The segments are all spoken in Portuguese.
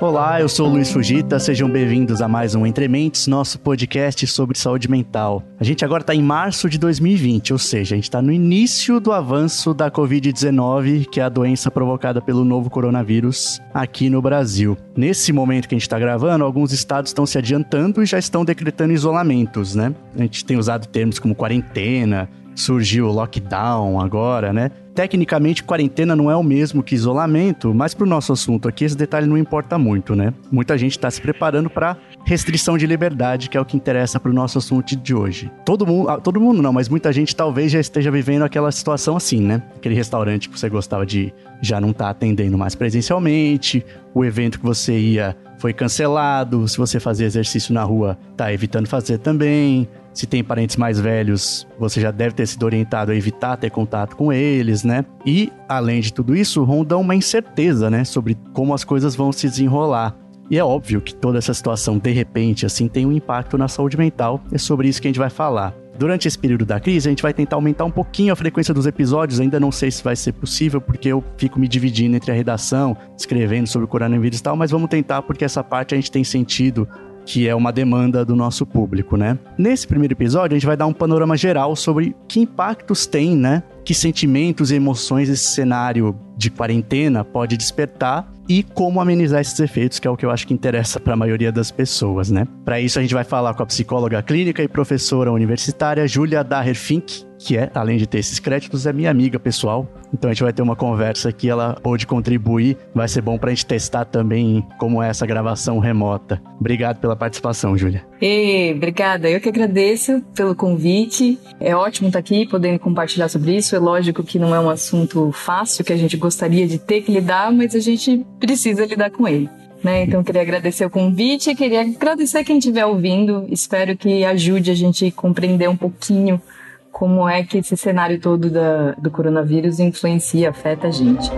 Olá, eu sou o Luiz Fugita, sejam bem-vindos a mais um Entre Mentes, nosso podcast sobre saúde mental. A gente agora está em março de 2020, ou seja, a gente está no início do avanço da Covid-19, que é a doença provocada pelo novo coronavírus aqui no Brasil. Nesse momento que a gente está gravando, alguns estados estão se adiantando e já estão decretando isolamentos, né? A gente tem usado termos como quarentena, surgiu o lockdown agora, né? Tecnicamente, quarentena não é o mesmo que isolamento, mas para o nosso assunto aqui, esse detalhe não importa muito, né? Muita gente está se preparando para restrição de liberdade, que é o que interessa para o nosso assunto de hoje. Todo mundo, ah, todo mundo não, mas muita gente talvez já esteja vivendo aquela situação assim, né? Aquele restaurante que você gostava de já não tá atendendo mais presencialmente, o evento que você ia foi cancelado, se você fazia exercício na rua, tá evitando fazer também. Se tem parentes mais velhos, você já deve ter sido orientado a evitar ter contato com eles, né? E, além de tudo isso, ronda uma incerteza, né? Sobre como as coisas vão se desenrolar. E é óbvio que toda essa situação, de repente, assim, tem um impacto na saúde mental. É sobre isso que a gente vai falar. Durante esse período da crise, a gente vai tentar aumentar um pouquinho a frequência dos episódios. Ainda não sei se vai ser possível, porque eu fico me dividindo entre a redação, escrevendo sobre o coronavírus e tal, mas vamos tentar, porque essa parte a gente tem sentido que é uma demanda do nosso público, né? Nesse primeiro episódio, a gente vai dar um panorama geral sobre que impactos tem, né? Que sentimentos e emoções esse cenário de quarentena pode despertar e como amenizar esses efeitos, que é o que eu acho que interessa para a maioria das pessoas, né? Para isso a gente vai falar com a psicóloga clínica e professora universitária Julia Daher Fink, que é, além de ter esses créditos, é minha amiga pessoal. Então a gente vai ter uma conversa que ela pode contribuir. Vai ser bom pra gente testar também como é essa gravação remota. Obrigado pela participação, Júlia. Ei, obrigada. Eu que agradeço pelo convite. É ótimo estar aqui podendo compartilhar sobre isso. É lógico que não é um assunto fácil que a gente gostaria de ter que lidar, mas a gente precisa lidar com ele. Né? Então, queria agradecer o convite, queria agradecer quem estiver ouvindo. Espero que ajude a gente a compreender um pouquinho como é que esse cenário todo da, do coronavírus influencia, afeta a gente.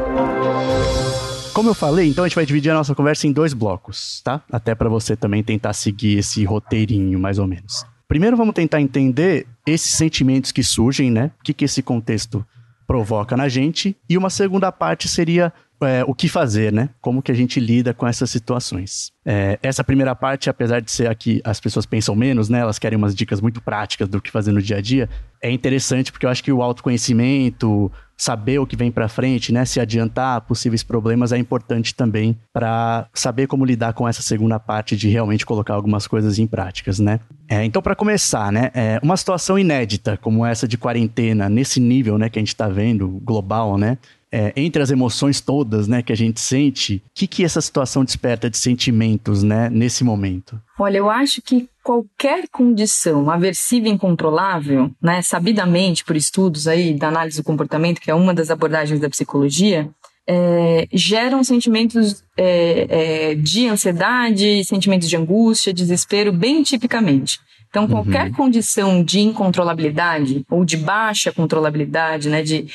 Como eu falei, então a gente vai dividir a nossa conversa em dois blocos, tá? Até para você também tentar seguir esse roteirinho, mais ou menos. Primeiro vamos tentar entender esses sentimentos que surgem, né? O que, que esse contexto provoca na gente. E uma segunda parte seria é, o que fazer, né? Como que a gente lida com essas situações. É, essa primeira parte, apesar de ser aqui as pessoas pensam menos, né? Elas querem umas dicas muito práticas do que fazer no dia a dia. É interessante porque eu acho que o autoconhecimento, saber o que vem para frente, né? Se adiantar possíveis problemas é importante também para saber como lidar com essa segunda parte de realmente colocar algumas coisas em práticas, né? É, então, para começar, né? É, uma situação inédita como essa de quarentena nesse nível, né? Que a gente está vendo global, né? É, entre as emoções todas, né, que a gente sente, o que, que essa situação desperta de sentimentos, né, nesse momento? Olha, eu acho que qualquer condição aversiva e incontrolável, né, sabidamente por estudos aí da análise do comportamento, que é uma das abordagens da psicologia, é, geram sentimentos é, é, de ansiedade, sentimentos de angústia, desespero, bem tipicamente. Então, qualquer uhum. condição de incontrolabilidade ou de baixa controlabilidade, né, de,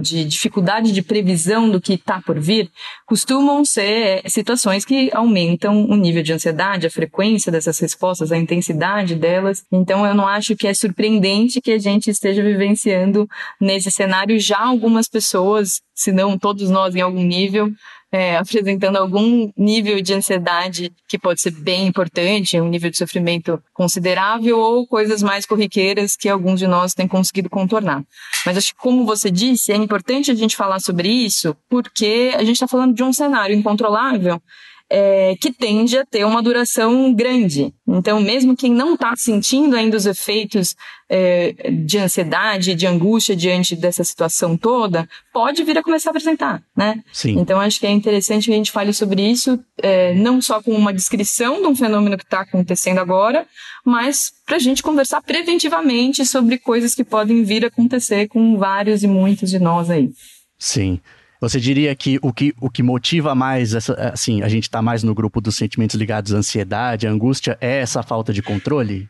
de dificuldade de previsão do que está por vir, costumam ser situações que aumentam o nível de ansiedade, a frequência dessas respostas, a intensidade delas. Então, eu não acho que é surpreendente que a gente esteja vivenciando nesse cenário já algumas pessoas, se não todos nós em algum nível, é, apresentando algum nível de ansiedade que pode ser bem importante, um nível de sofrimento considerável, ou coisas mais corriqueiras que alguns de nós têm conseguido contornar. Mas acho que, como você disse, é importante a gente falar sobre isso, porque a gente está falando de um cenário incontrolável é, que tende a ter uma duração grande. Então, mesmo quem não está sentindo ainda os efeitos é, de ansiedade, de angústia diante dessa situação toda, pode vir a começar a apresentar, né? Sim. Então, acho que é interessante que a gente fale sobre isso, é, não só com uma descrição de um fenômeno que está acontecendo agora, mas para a gente conversar preventivamente sobre coisas que podem vir a acontecer com vários e muitos de nós aí. Sim. Você diria que o que, o que motiva mais, essa, assim, a gente está mais no grupo dos sentimentos ligados à ansiedade, à angústia, é essa falta de controle?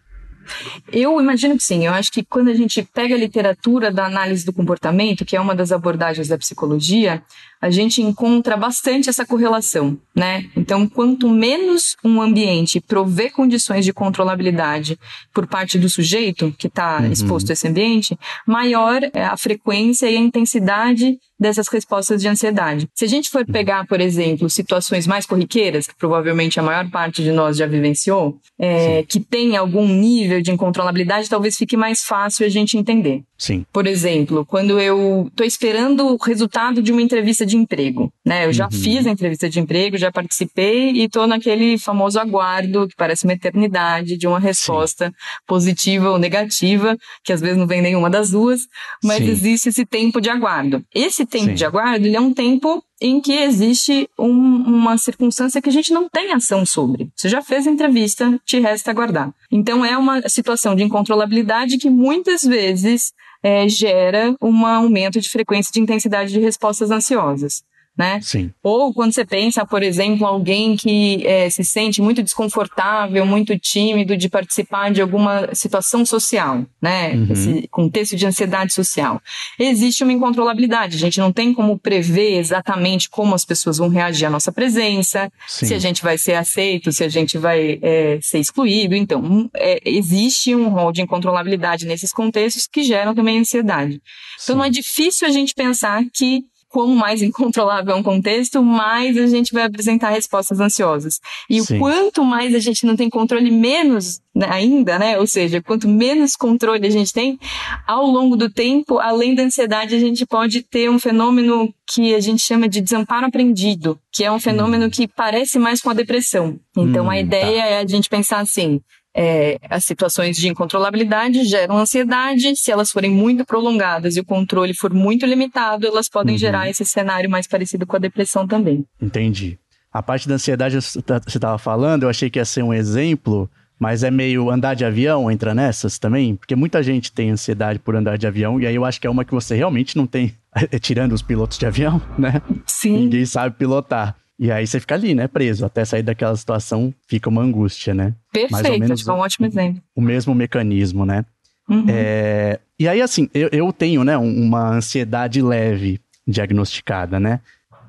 Eu imagino que sim. Eu acho que quando a gente pega a literatura da análise do comportamento, que é uma das abordagens da psicologia, a gente encontra bastante essa correlação, né? Então, quanto menos um ambiente provê condições de controlabilidade por parte do sujeito que está uhum. exposto a esse ambiente, maior é a frequência e a intensidade dessas respostas de ansiedade. Se a gente for pegar, por exemplo, situações mais corriqueiras, que provavelmente a maior parte de nós já vivenciou, é, que tem algum nível de incontrolabilidade, talvez fique mais fácil a gente entender. Sim. Por exemplo, quando eu estou esperando o resultado de uma entrevista de emprego, né? Eu já uhum. fiz a entrevista de emprego, já participei e estou naquele famoso aguardo que parece uma eternidade de uma resposta Sim. positiva ou negativa, que às vezes não vem nenhuma das duas, mas Sim. existe esse tempo de aguardo. Esse tempo de aguardo, ele é um tempo em que existe um, uma circunstância que a gente não tem ação sobre. Você já fez a entrevista, te resta aguardar. Então é uma situação de incontrolabilidade que muitas vezes é, gera um aumento de frequência de intensidade de respostas ansiosas né? Sim. Ou quando você pensa, por exemplo, alguém que é, se sente muito desconfortável, muito tímido de participar de alguma situação social, né? Uhum. Esse contexto de ansiedade social. Existe uma incontrolabilidade. A gente não tem como prever exatamente como as pessoas vão reagir à nossa presença, Sim. se a gente vai ser aceito, se a gente vai é, ser excluído. Então, é, existe um rol de incontrolabilidade nesses contextos que geram também ansiedade. Então, Sim. não é difícil a gente pensar que quanto mais incontrolável é um contexto, mais a gente vai apresentar respostas ansiosas. E Sim. o quanto mais a gente não tem controle, menos ainda, né? Ou seja, quanto menos controle a gente tem, ao longo do tempo, além da ansiedade, a gente pode ter um fenômeno que a gente chama de desamparo aprendido, que é um fenômeno hum. que parece mais com a depressão. Então, hum, a ideia tá. é a gente pensar assim, é, as situações de incontrolabilidade geram ansiedade. Se elas forem muito prolongadas e o controle for muito limitado, elas podem uhum. gerar esse cenário mais parecido com a depressão também. Entendi. A parte da ansiedade você estava falando, eu achei que ia ser um exemplo, mas é meio andar de avião, entra nessas também? Porque muita gente tem ansiedade por andar de avião, e aí eu acho que é uma que você realmente não tem, tirando os pilotos de avião, né? Sim. Ninguém sabe pilotar. E aí você fica ali, né, preso. Até sair daquela situação fica uma angústia, né? Perfeito, acho que é um ótimo exemplo. O mesmo mecanismo, né? Uhum. É, e aí, assim, eu, eu tenho, né, uma ansiedade leve diagnosticada, né?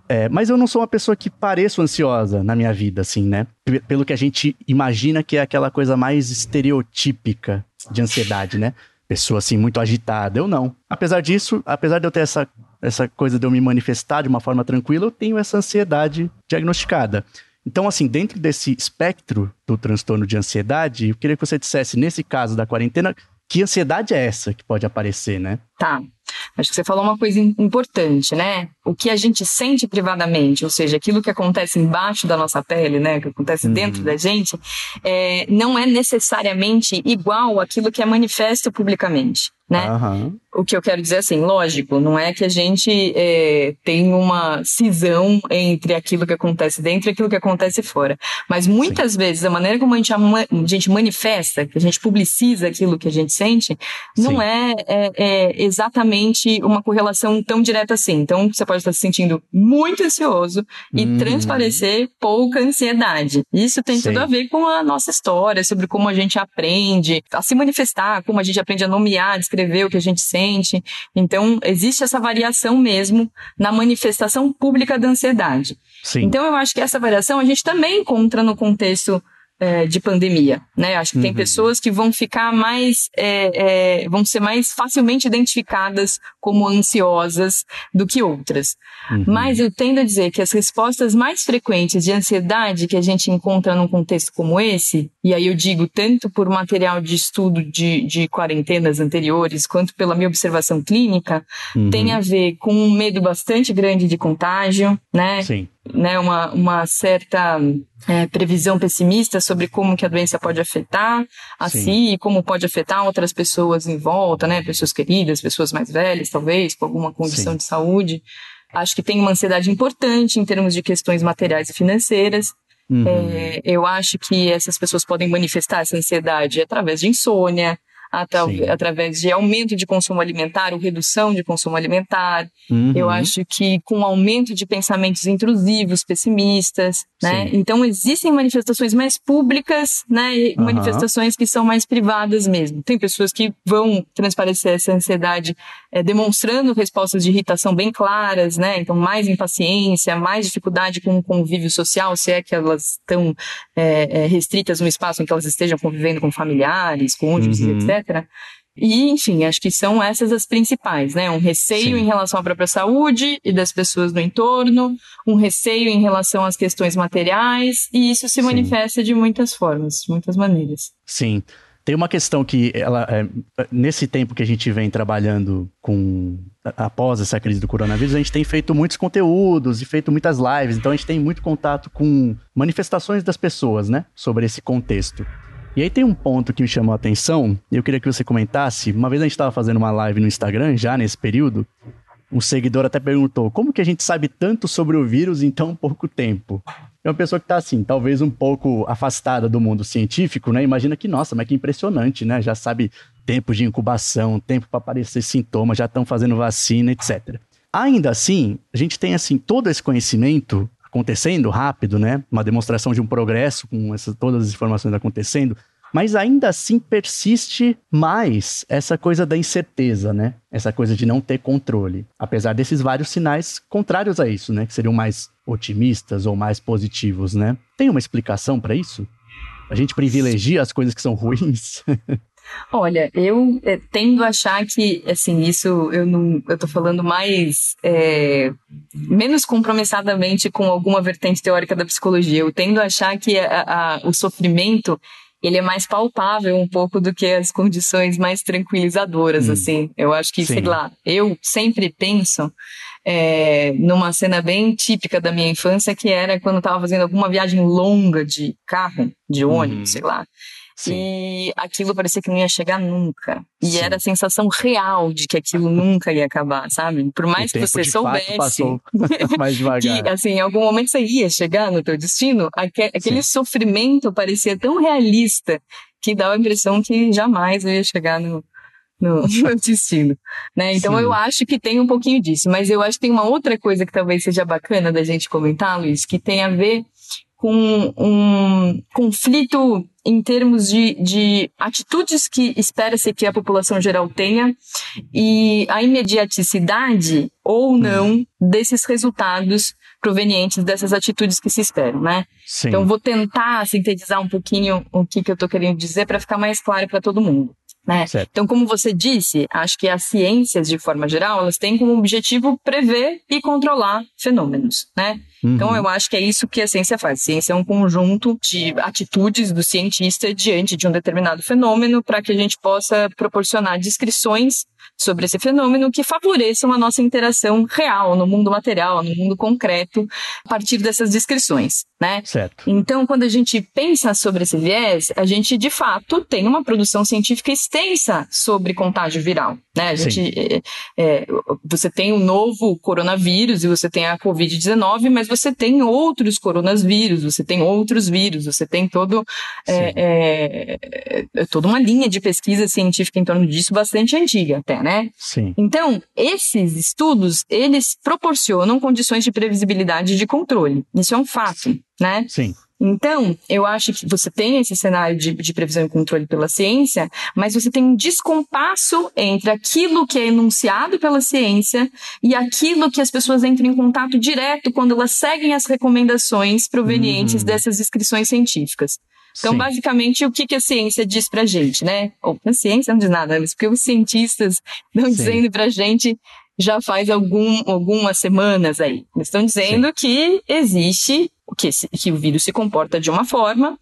É, mas eu não sou uma pessoa que pareço ansiosa na minha vida, assim, né? P pelo que a gente imagina que é aquela coisa mais estereotípica de ansiedade, né? Pessoa, assim, muito agitada. Eu não. Apesar disso, apesar de eu ter essa essa coisa de eu me manifestar de uma forma tranquila, eu tenho essa ansiedade diagnosticada. Então, assim, dentro desse espectro do transtorno de ansiedade, eu queria que você dissesse, nesse caso da quarentena, que ansiedade é essa que pode aparecer, né? Tá. Acho que você falou uma coisa importante, né? O que a gente sente privadamente, ou seja, aquilo que acontece embaixo da nossa pele, né? Que acontece uhum. dentro da gente, é, não é necessariamente igual àquilo que é manifesto publicamente né? Uhum. O que eu quero dizer assim, lógico, não é que a gente é, tem uma cisão entre aquilo que acontece dentro e aquilo que acontece fora. Mas muitas Sim. vezes a maneira como a gente, a, gente manifesta, que a gente publiciza aquilo que a gente sente, não é, é, é, exatamente uma correlação tão direta assim. Então você pode estar se sentindo muito ansioso e uhum. transparecer pouca ansiedade. Isso tem Sim. tudo a ver com a nossa história, sobre como a gente aprende a se manifestar, como a gente aprende a nomear, descrever descrever o que a gente sente. Então, existe essa variação mesmo na manifestação pública da ansiedade. Sim. Então, eu acho que essa variação a gente também encontra no contexto é, de pandemia, né? Acho que uhum. tem pessoas que vão ficar mais, é, é, vão ser mais facilmente identificadas como ansiosas do que outras. Uhum. Mas eu tendo a dizer que as respostas mais frequentes de ansiedade que a gente encontra num contexto como esse, e aí eu digo tanto por material de estudo de, de quarentenas anteriores, quanto pela minha observação clínica, uhum. tem a ver com um medo bastante grande de contágio, né? Sim né, uma, uma certa é, previsão pessimista sobre como que a doença pode afetar a Sim. si e como pode afetar outras pessoas em volta, né, pessoas queridas, pessoas mais velhas, talvez, com alguma condição Sim. de saúde. Acho que tem uma ansiedade importante em termos de questões materiais e financeiras. Uhum. É, eu acho que essas pessoas podem manifestar essa ansiedade através de insônia, através de aumento de consumo alimentar ou redução de consumo alimentar. Uhum. Eu acho que com aumento de pensamentos intrusivos, pessimistas, né? Então existem manifestações mais públicas, né? E uhum. manifestações que são mais privadas mesmo. Tem pessoas que vão transparecer essa ansiedade é, demonstrando respostas de irritação bem claras, né? Então mais impaciência, mais dificuldade com o convívio social, se é que elas estão é, é, restritas no espaço em que elas estejam convivendo com familiares, cônjuges, uhum. etc. E, enfim, acho que são essas as principais, né? Um receio Sim. em relação à própria saúde e das pessoas do entorno, um receio em relação às questões materiais, e isso se Sim. manifesta de muitas formas, de muitas maneiras. Sim. Tem uma questão que ela, é, nesse tempo que a gente vem trabalhando com após essa crise do coronavírus, a gente tem feito muitos conteúdos e feito muitas lives, então a gente tem muito contato com manifestações das pessoas, né, sobre esse contexto. E aí tem um ponto que me chamou a atenção, e eu queria que você comentasse. Uma vez a gente estava fazendo uma live no Instagram, já nesse período, um seguidor até perguntou: como que a gente sabe tanto sobre o vírus em tão pouco tempo? É uma pessoa que está assim, talvez um pouco afastada do mundo científico, né? Imagina que, nossa, mas que impressionante, né? Já sabe tempo de incubação, tempo para aparecer sintomas, já estão fazendo vacina, etc. Ainda assim, a gente tem assim todo esse conhecimento acontecendo rápido, né? Uma demonstração de um progresso com essas, todas as informações acontecendo, mas ainda assim persiste mais essa coisa da incerteza, né? Essa coisa de não ter controle. Apesar desses vários sinais contrários a isso, né? Que seriam mais otimistas ou mais positivos, né? Tem uma explicação para isso? A gente privilegia as coisas que são ruins? Olha, eu é, tendo a achar que, assim, isso eu não, eu tô falando mais, é, menos compromissadamente com alguma vertente teórica da psicologia. Eu tendo a achar que a, a, o sofrimento ele é mais palpável um pouco do que as condições mais tranquilizadoras, hum. assim. Eu acho que, Sim. sei lá, eu sempre penso é, numa cena bem típica da minha infância, que era quando eu estava fazendo alguma viagem longa de carro, de ônibus, hum. sei lá. Sim. E aquilo parecia que não ia chegar nunca. E Sim. era a sensação real de que aquilo nunca ia acabar, sabe? Por mais que você soubesse mais devagar. que, assim, em algum momento você ia chegar no teu destino, aquele Sim. sofrimento parecia tão realista que dava a impressão que jamais eu ia chegar no, no, no destino, né? Então Sim. eu acho que tem um pouquinho disso, mas eu acho que tem uma outra coisa que talvez seja bacana da gente comentar, Luiz, que tem a ver com um conflito em termos de, de atitudes que espera-se que a população geral tenha e a imediaticidade ou não desses resultados provenientes dessas atitudes que se esperam, né? Sim. Então vou tentar sintetizar um pouquinho o que, que eu estou querendo dizer para ficar mais claro para todo mundo. Né? Então, como você disse, acho que as ciências, de forma geral, elas têm como objetivo prever e controlar fenômenos, né? Uhum. Então, eu acho que é isso que a ciência faz. A ciência é um conjunto de atitudes do cientista diante de um determinado fenômeno para que a gente possa proporcionar descrições sobre esse fenômeno que favoreçam a nossa interação real no mundo material, no mundo concreto, a partir dessas descrições, né? Certo. Então, quando a gente pensa sobre esse viés, a gente de fato tem uma produção científica extensa sobre contágio viral, né? A gente, é, é, você tem o um novo coronavírus e você tem a Covid-19, mas você tem outros coronavírus, você tem outros vírus, você tem todo, é, é, é, toda uma linha de pesquisa científica em torno disso bastante antiga até, né? Sim. Então, esses estudos, eles proporcionam condições de previsibilidade e de controle. Isso é um fato, né? Sim. Então, eu acho que você tem esse cenário de, de, previsão e controle pela ciência, mas você tem um descompasso entre aquilo que é enunciado pela ciência e aquilo que as pessoas entram em contato direto quando elas seguem as recomendações provenientes uhum. dessas inscrições científicas. Então, Sim. basicamente, o que, que a ciência diz pra gente, né? Ou a ciência não diz nada, mas porque os cientistas estão dizendo pra gente já faz algum, algumas semanas aí. Eles estão dizendo Sim. que existe que, que o vírus se comporta de uma forma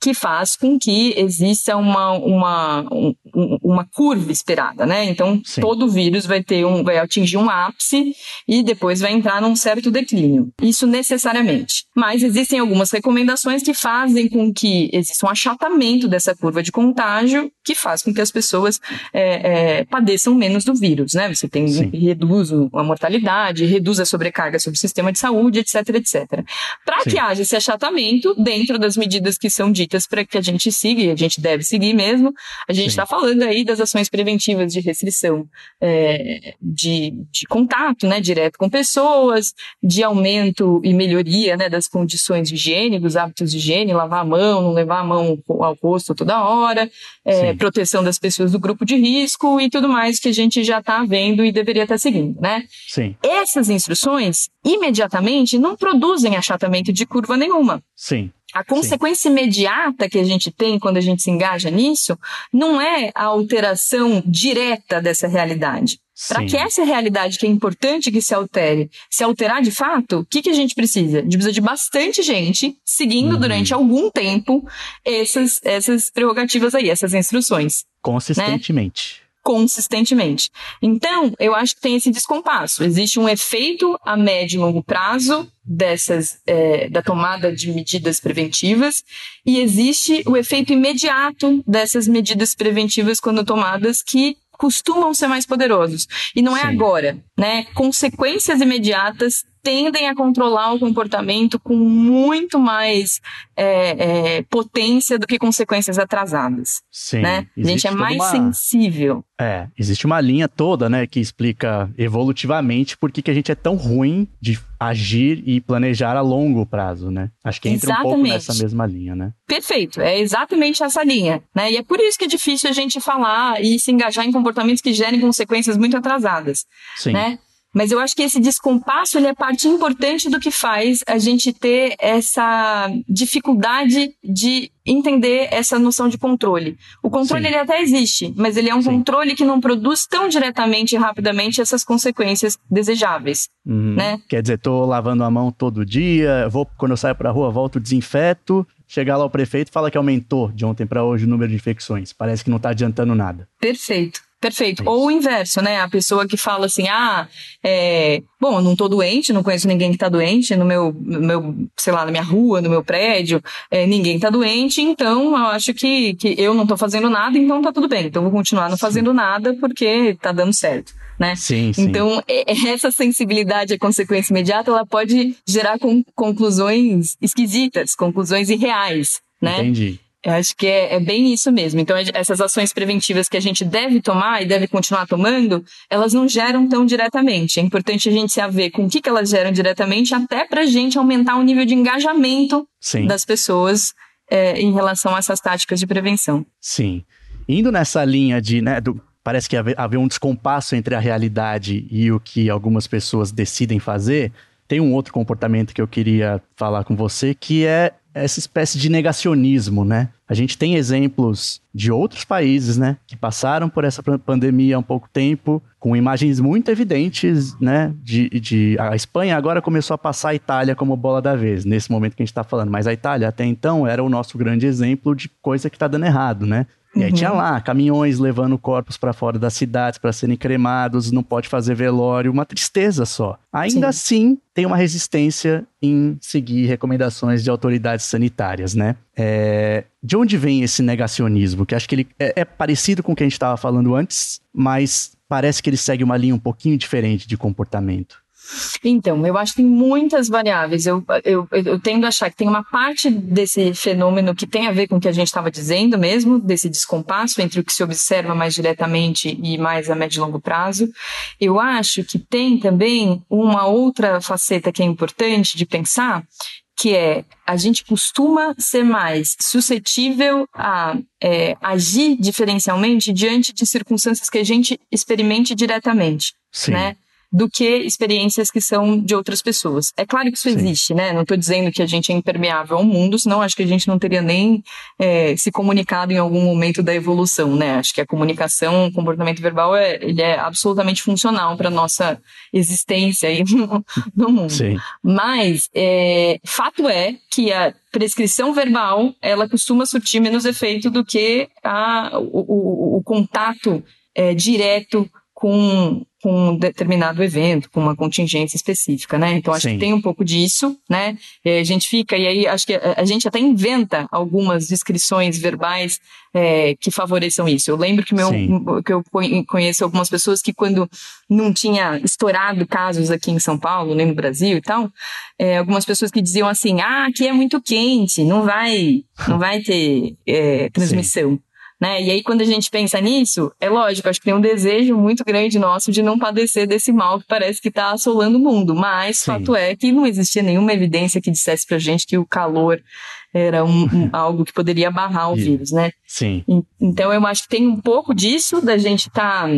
que faz com que exista uma, uma, um, uma curva esperada, né? Então, Sim. todo vírus vai ter um, vai atingir um ápice e depois vai entrar num certo declínio. Isso necessariamente. Mas existem algumas recomendações que fazem com que exista um achatamento dessa curva de contágio, que faz com que as pessoas é, é, padeçam menos do vírus, né? Você tem reduz a mortalidade, reduz a sobrecarga sobre o sistema de saúde, etc, etc. Para que haja esse achatamento dentro das medidas que são ditas para que a gente siga, e a gente deve seguir mesmo. A gente está falando aí das ações preventivas de restrição é, de, de contato, né, direto com pessoas, de aumento e melhoria, né, das condições de higiene, dos hábitos de higiene, lavar a mão, não levar a mão ao rosto toda hora, é, proteção das pessoas do grupo de risco e tudo mais que a gente já está vendo e deveria estar tá seguindo, né? Sim. Essas instruções, imediatamente, não produzem achatamento de curva nenhuma. Sim. A consequência Sim. imediata que a gente tem quando a gente se engaja nisso não é a alteração direta dessa realidade. Para que essa realidade que é importante que se altere, se alterar de fato, o que, que a gente precisa? A gente precisa de bastante gente seguindo uhum. durante algum tempo essas, essas prerrogativas aí, essas instruções. Consistentemente. Né? Consistentemente. Então, eu acho que tem esse descompasso. Existe um efeito a médio e longo prazo dessas é, da tomada de medidas preventivas e existe o efeito imediato dessas medidas preventivas quando tomadas que costumam ser mais poderosos. E não é Sim. agora, né? Consequências imediatas tendem a controlar o comportamento com muito mais é, é, potência do que consequências atrasadas. Sim. Né? A gente é mais uma... sensível. É, existe uma linha toda, né, que explica evolutivamente por que, que a gente é tão ruim de agir e planejar a longo prazo, né? Acho que entra exatamente. um pouco nessa mesma linha, né? Perfeito, é exatamente essa linha, né? E é por isso que é difícil a gente falar e se engajar em comportamentos que gerem consequências muito atrasadas, Sim. né? Mas eu acho que esse descompasso ele é parte importante do que faz a gente ter essa dificuldade de entender essa noção de controle. O controle ele até existe, mas ele é um Sim. controle que não produz tão diretamente e rapidamente essas consequências desejáveis, uhum. né? Quer dizer, tô lavando a mão todo dia, vou quando eu saio para rua, volto desinfeto, chegar lá o prefeito fala que aumentou de ontem para hoje o número de infecções. Parece que não está adiantando nada. Perfeito. Perfeito. Ou o inverso, né? A pessoa que fala assim, ah, é, bom, eu não tô doente, não conheço ninguém que tá doente no meu, no meu sei lá, na minha rua, no meu prédio, é, ninguém tá doente, então eu acho que, que eu não tô fazendo nada, então tá tudo bem. Então eu vou continuar não fazendo nada porque tá dando certo. Né? Sim, sim. Então, essa sensibilidade à consequência imediata, ela pode gerar conclusões esquisitas, conclusões irreais, né? Entendi. Eu acho que é, é, bem isso mesmo. Então, essas ações preventivas que a gente deve tomar e deve continuar tomando, elas não geram tão diretamente. É importante a gente se haver com o que, que elas geram diretamente, até para a gente aumentar o nível de engajamento Sim. das pessoas é, em relação a essas táticas de prevenção. Sim. Indo nessa linha de, né, do, parece que haver um descompasso entre a realidade e o que algumas pessoas decidem fazer, tem um outro comportamento que eu queria falar com você, que é essa espécie de negacionismo, né? A gente tem exemplos de outros países, né, que passaram por essa pandemia há um pouco tempo, com imagens muito evidentes, né, de, de a Espanha agora começou a passar a Itália como bola da vez, nesse momento que a gente está falando, mas a Itália até então era o nosso grande exemplo de coisa que está dando errado, né? E aí tinha uhum. lá caminhões levando corpos para fora das cidades para serem cremados, não pode fazer velório, uma tristeza só. Ainda Sim. assim, tem uma resistência em seguir recomendações de autoridades sanitárias, né? É, de onde vem esse negacionismo? Que acho que ele é, é parecido com o que a gente estava falando antes, mas parece que ele segue uma linha um pouquinho diferente de comportamento. Então, eu acho que tem muitas variáveis. Eu, eu, eu tendo a achar que tem uma parte desse fenômeno que tem a ver com o que a gente estava dizendo mesmo, desse descompasso entre o que se observa mais diretamente e mais a médio e longo prazo. Eu acho que tem também uma outra faceta que é importante de pensar, que é a gente costuma ser mais suscetível a é, agir diferencialmente diante de circunstâncias que a gente experimente diretamente, Sim. né? Do que experiências que são de outras pessoas. É claro que isso Sim. existe, né? Não estou dizendo que a gente é impermeável ao mundo, senão acho que a gente não teria nem é, se comunicado em algum momento da evolução, né? Acho que a comunicação, o comportamento verbal, é, ele é absolutamente funcional para nossa existência aí no, no mundo. Sim. Mas é, fato é que a prescrição verbal ela costuma surtir menos efeito do que a, o, o, o contato é, direto com, com um determinado evento, com uma contingência específica, né? Então acho Sim. que tem um pouco disso, né? E a gente fica, e aí acho que a, a gente até inventa algumas descrições verbais é, que favoreçam isso. Eu lembro que, meu, que eu conheço algumas pessoas que quando não tinha estourado casos aqui em São Paulo, nem no Brasil e tal, é, algumas pessoas que diziam assim, ah, aqui é muito quente, não vai, não vai ter é, transmissão. Sim. Né? E aí, quando a gente pensa nisso, é lógico, acho que tem um desejo muito grande nosso de não padecer desse mal que parece que está assolando o mundo. Mas, Sim. fato é que não existia nenhuma evidência que dissesse pra gente que o calor era um, um, algo que poderia barrar o vírus, né? Sim. Então, eu acho que tem um pouco disso, da gente estar tá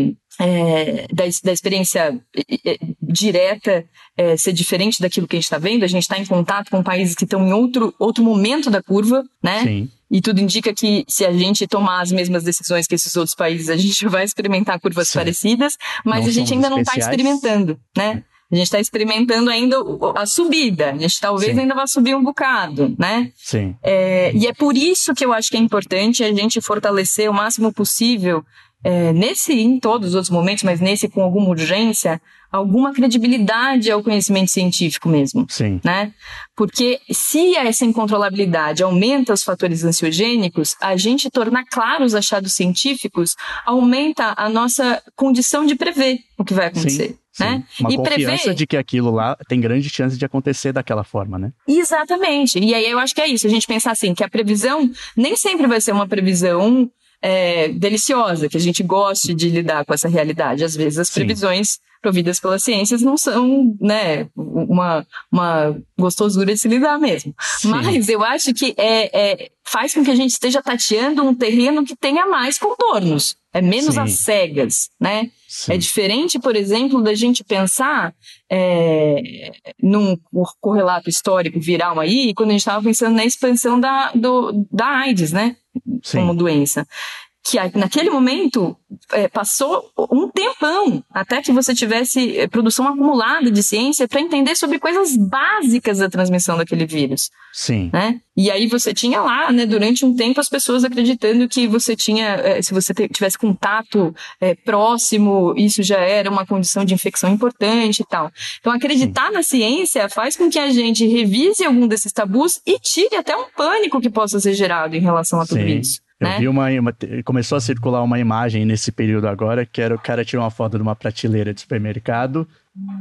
é, da, da, experiência é, direta é, ser diferente daquilo que a gente está vendo. A gente está em contato com países que estão em outro, outro momento da curva, né? Sim. E tudo indica que se a gente tomar as mesmas decisões que esses outros países, a gente vai experimentar curvas Sim. parecidas, mas não a gente ainda não está experimentando, né? A gente está experimentando ainda a subida. A gente talvez Sim. ainda vá subir um bocado, né? Sim. É, e é por isso que eu acho que é importante a gente fortalecer o máximo possível é, nesse em todos os outros momentos, mas nesse com alguma urgência, alguma credibilidade ao conhecimento científico mesmo. Sim. Né? Porque se essa incontrolabilidade aumenta os fatores ansiogênicos, a gente tornar claros os achados científicos aumenta a nossa condição de prever o que vai acontecer. Sim. Né? Uma e confiança prever... de que aquilo lá tem grande chance de acontecer daquela forma, né? Exatamente. E aí eu acho que é isso. A gente pensar assim, que a previsão nem sempre vai ser uma previsão é, deliciosa, que a gente goste de lidar com essa realidade. Às vezes as Sim. previsões providas pelas ciências não são, né, uma, uma gostosura de se lidar mesmo. Sim. Mas eu acho que é, é, faz com que a gente esteja tateando um terreno que tenha mais contornos. É menos Sim. às cegas, né? Sim. É diferente, por exemplo, da gente pensar é, num correlato histórico viral aí, quando a gente estava pensando na expansão da, do, da AIDS, né? Sim. Como doença que naquele momento é, passou um tempão até que você tivesse é, produção acumulada de ciência para entender sobre coisas básicas da transmissão daquele vírus. Sim. Né? E aí você tinha lá, né, durante um tempo, as pessoas acreditando que você tinha, é, se você tivesse contato é, próximo, isso já era uma condição de infecção importante e tal. Então, acreditar Sim. na ciência faz com que a gente revise algum desses tabus e tire até um pânico que possa ser gerado em relação a tudo Sim. isso. Eu né? vi uma, uma, Começou a circular uma imagem nesse período agora, que era o cara tirou uma foto de uma prateleira de supermercado,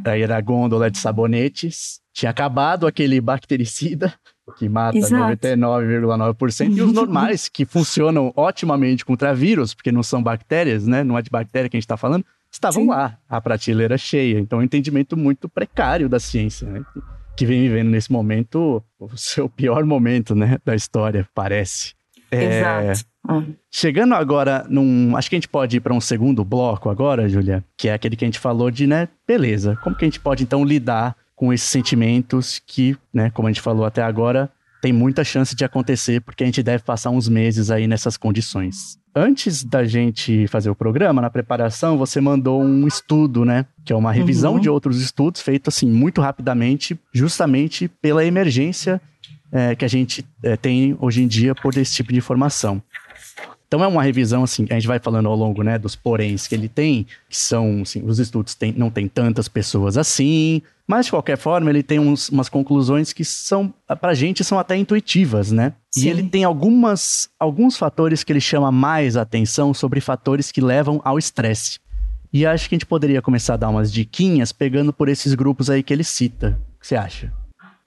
aí era a gôndola de sabonetes, tinha acabado aquele bactericida, que mata 99,9%, e os normais, que funcionam otimamente contra vírus, porque não são bactérias, né? Não é de bactéria que a gente está falando, estavam Sim. lá, a prateleira cheia. Então, um entendimento muito precário da ciência, né? Que vem vivendo nesse momento o seu pior momento, né? Da história, parece. É, Exato. Hum. Chegando agora num. Acho que a gente pode ir para um segundo bloco agora, Julia, que é aquele que a gente falou de, né? Beleza, como que a gente pode então lidar com esses sentimentos que, né, como a gente falou até agora, tem muita chance de acontecer, porque a gente deve passar uns meses aí nessas condições. Antes da gente fazer o programa, na preparação, você mandou um estudo, né? Que é uma revisão uhum. de outros estudos, feito assim muito rapidamente, justamente pela emergência é, que a gente é, tem hoje em dia por esse tipo de informação. Então é uma revisão, assim, a gente vai falando ao longo, né, dos poréns que ele tem, que são, assim, os estudos tem, não tem tantas pessoas assim, mas de qualquer forma ele tem uns, umas conclusões que são, pra gente, são até intuitivas, né? Sim. E ele tem algumas, alguns fatores que ele chama mais atenção sobre fatores que levam ao estresse. E acho que a gente poderia começar a dar umas diquinhas pegando por esses grupos aí que ele cita. O que você acha?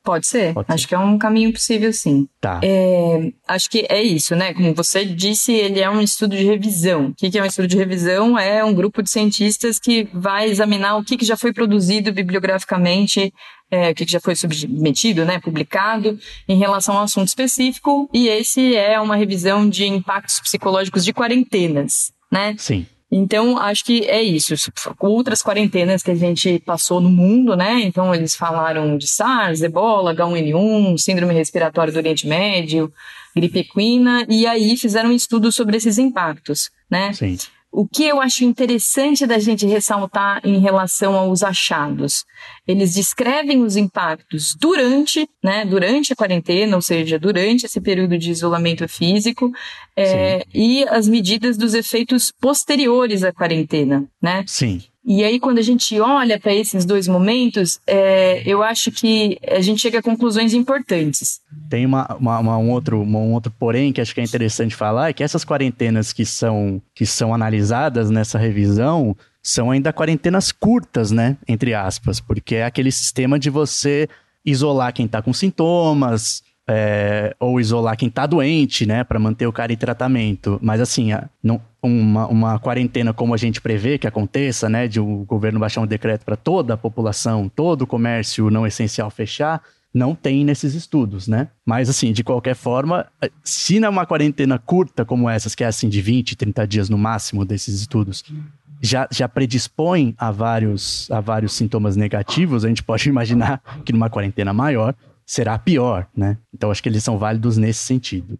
Pode ser. Pode acho ser. que é um caminho possível, sim. Tá. É, acho que é isso, né? Como você disse, ele é um estudo de revisão. O que é um estudo de revisão? É um grupo de cientistas que vai examinar o que já foi produzido bibliograficamente, é, o que já foi submetido, né, publicado, em relação a um assunto específico. E esse é uma revisão de impactos psicológicos de quarentenas, né? Sim. Então, acho que é isso. Outras quarentenas que a gente passou no mundo, né? Então, eles falaram de SARS, ebola, H1N1, síndrome respiratória do Oriente Médio, gripe equina, e aí fizeram um estudo sobre esses impactos, né? Sim. O que eu acho interessante da gente ressaltar em relação aos achados? Eles descrevem os impactos durante, né, durante a quarentena, ou seja, durante esse período de isolamento físico, é, e as medidas dos efeitos posteriores à quarentena, né? Sim. E aí, quando a gente olha para esses dois momentos, é, eu acho que a gente chega a conclusões importantes. Tem uma, uma, uma, um, outro, um outro porém que acho que é interessante falar, é que essas quarentenas que são, que são analisadas nessa revisão são ainda quarentenas curtas, né? Entre aspas, porque é aquele sistema de você isolar quem está com sintomas, é, ou isolar quem está doente, né, para manter o cara em tratamento. Mas assim, não, uma, uma quarentena como a gente prevê que aconteça, né, de o governo baixar um decreto para toda a população, todo o comércio não essencial fechar, não tem nesses estudos, né? Mas assim, de qualquer forma, se numa quarentena curta como essas, que é assim de 20, 30 dias no máximo desses estudos, já, já predispõe a vários, a vários sintomas negativos, a gente pode imaginar que numa quarentena maior será pior, né? Então acho que eles são válidos nesse sentido.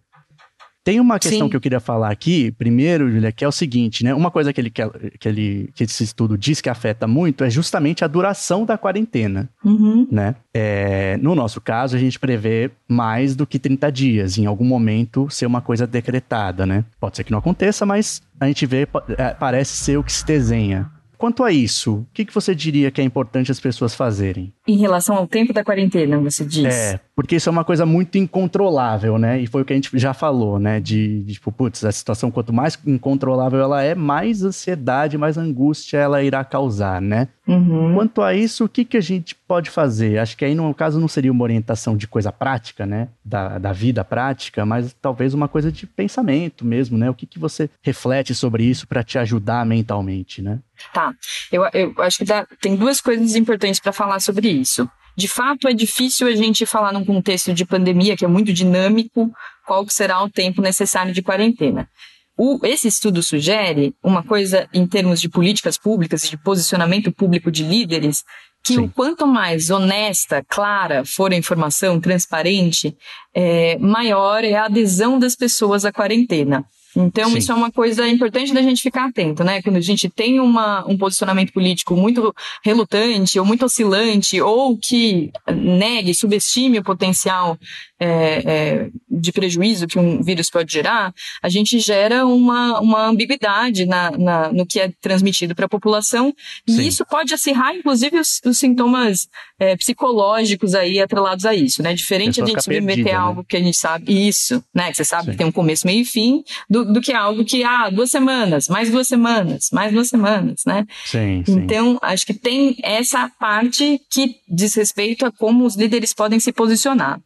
Tem uma questão Sim. que eu queria falar aqui, primeiro, Julia, que é o seguinte, né? Uma coisa que, ele, que, ele, que esse estudo diz que afeta muito é justamente a duração da quarentena, uhum. né? É, no nosso caso, a gente prevê mais do que 30 dias, em algum momento ser uma coisa decretada, né? Pode ser que não aconteça, mas a gente vê, é, parece ser o que se desenha. Quanto a isso, o que, que você diria que é importante as pessoas fazerem? Em relação ao tempo da quarentena, você diz? É, porque isso é uma coisa muito incontrolável, né? E foi o que a gente já falou, né? De, de tipo, putz, a situação quanto mais incontrolável ela é, mais ansiedade, mais angústia ela irá causar, né? Uhum. Quanto a isso, o que, que a gente pode fazer? Acho que aí, no caso, não seria uma orientação de coisa prática, né? Da, da vida prática, mas talvez uma coisa de pensamento mesmo, né? O que, que você reflete sobre isso para te ajudar mentalmente, né? Tá. Eu, eu acho que dá, tem duas coisas importantes para falar sobre isso. De fato, é difícil a gente falar num contexto de pandemia que é muito dinâmico qual será o tempo necessário de quarentena. O, esse estudo sugere uma coisa em termos de políticas públicas, de posicionamento público de líderes, que Sim. o quanto mais honesta, clara for a informação, transparente, é, maior é a adesão das pessoas à quarentena. Então, Sim. isso é uma coisa importante da gente ficar atento, né? Quando a gente tem uma, um posicionamento político muito relutante, ou muito oscilante, ou que negue, subestime o potencial é, é, de prejuízo que um vírus pode gerar, a gente gera uma, uma ambiguidade na, na no que é transmitido para a população, Sim. e isso pode acirrar, inclusive, os, os sintomas é, psicológicos aí atrelados a isso, né? Diferente a, a gente submeter perdida, algo né? que a gente sabe, isso, né? Que você sabe Sim. que tem um começo, meio e fim, do, do que algo que, ah, duas semanas, mais duas semanas, mais duas semanas, né? Sim, então, acho que tem essa parte que diz respeito a como os líderes podem se posicionar.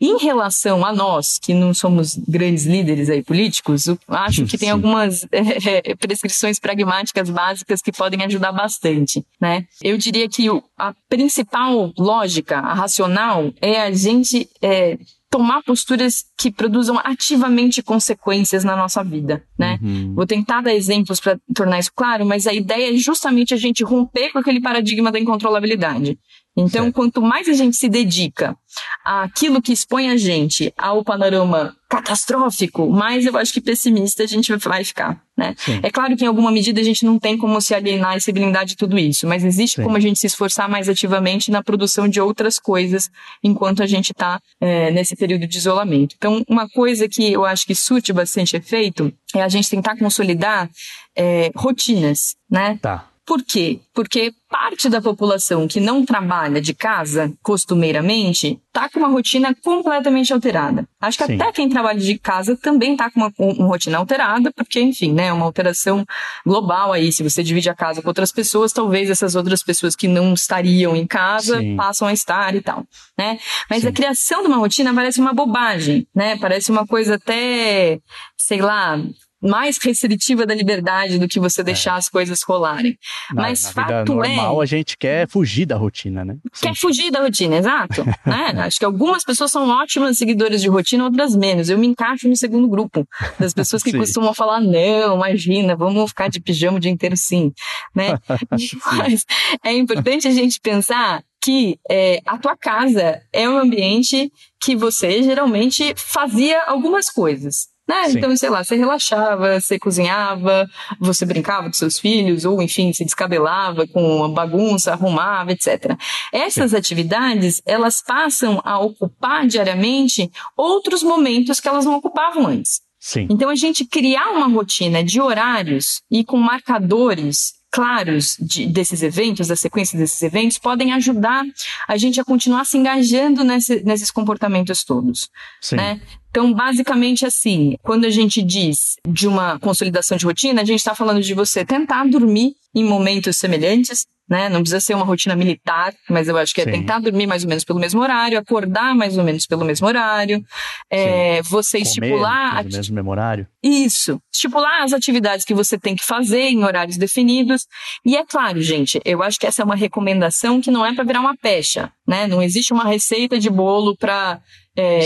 Em relação a nós, que não somos grandes líderes aí políticos, acho que tem algumas é, prescrições pragmáticas básicas que podem ajudar bastante, né? Eu diria que a principal lógica, a racional, é a gente é, tomar posturas que produzam ativamente consequências na nossa vida, né? Uhum. Vou tentar dar exemplos para tornar isso claro, mas a ideia é justamente a gente romper com aquele paradigma da incontrolabilidade. Então, certo. quanto mais a gente se dedica àquilo que expõe a gente ao panorama catastrófico, mais eu acho que pessimista a gente vai ficar, né? É claro que em alguma medida a gente não tem como se alienar e se blindar de tudo isso, mas existe Sim. como a gente se esforçar mais ativamente na produção de outras coisas enquanto a gente está é, nesse período de isolamento. Então, uma coisa que eu acho que surte bastante efeito é a gente tentar consolidar é, rotinas, né? Tá. Por quê? Porque parte da população que não trabalha de casa costumeiramente está com uma rotina completamente alterada. Acho que Sim. até quem trabalha de casa também está com uma, uma, rotina alterada, porque, enfim, né, é uma alteração global aí. Se você divide a casa com outras pessoas, talvez essas outras pessoas que não estariam em casa Sim. passam a estar e tal, né? Mas Sim. a criação de uma rotina parece uma bobagem, né? Parece uma coisa até, sei lá, mais restritiva da liberdade do que você deixar é. as coisas rolarem. Na, Mas na fato normal, é, a gente quer fugir da rotina, né? Quer Sim. fugir da rotina, exato. né? Acho que algumas pessoas são ótimas seguidoras de rotina, outras menos. Eu me encaixo no segundo grupo das pessoas que costumam falar não, imagina, vamos ficar de pijama o dia inteiro sim, né? Mas é importante a gente pensar que é, a tua casa é um ambiente que você geralmente fazia algumas coisas né? Sim. Então, sei lá, você relaxava, você cozinhava, você brincava com seus filhos, ou enfim, se descabelava com a bagunça, arrumava, etc. Essas atividades, elas passam a ocupar diariamente outros momentos que elas não ocupavam antes. Sim. Então, a gente criar uma rotina de horários e com marcadores claros de, desses eventos, da sequência desses eventos, podem ajudar a gente a continuar se engajando nesse, nesses comportamentos todos. Sim. Né? Então, basicamente assim, quando a gente diz de uma consolidação de rotina, a gente está falando de você tentar dormir em momentos semelhantes, né? Não precisa ser uma rotina militar, mas eu acho que é Sim. tentar dormir mais ou menos pelo mesmo horário, acordar mais ou menos pelo mesmo horário, é, você Comer estipular no mesmo memorário. isso. Estipular as atividades que você tem que fazer em horários definidos. E é claro, gente, eu acho que essa é uma recomendação que não é para virar uma pecha, né? Não existe uma receita de bolo para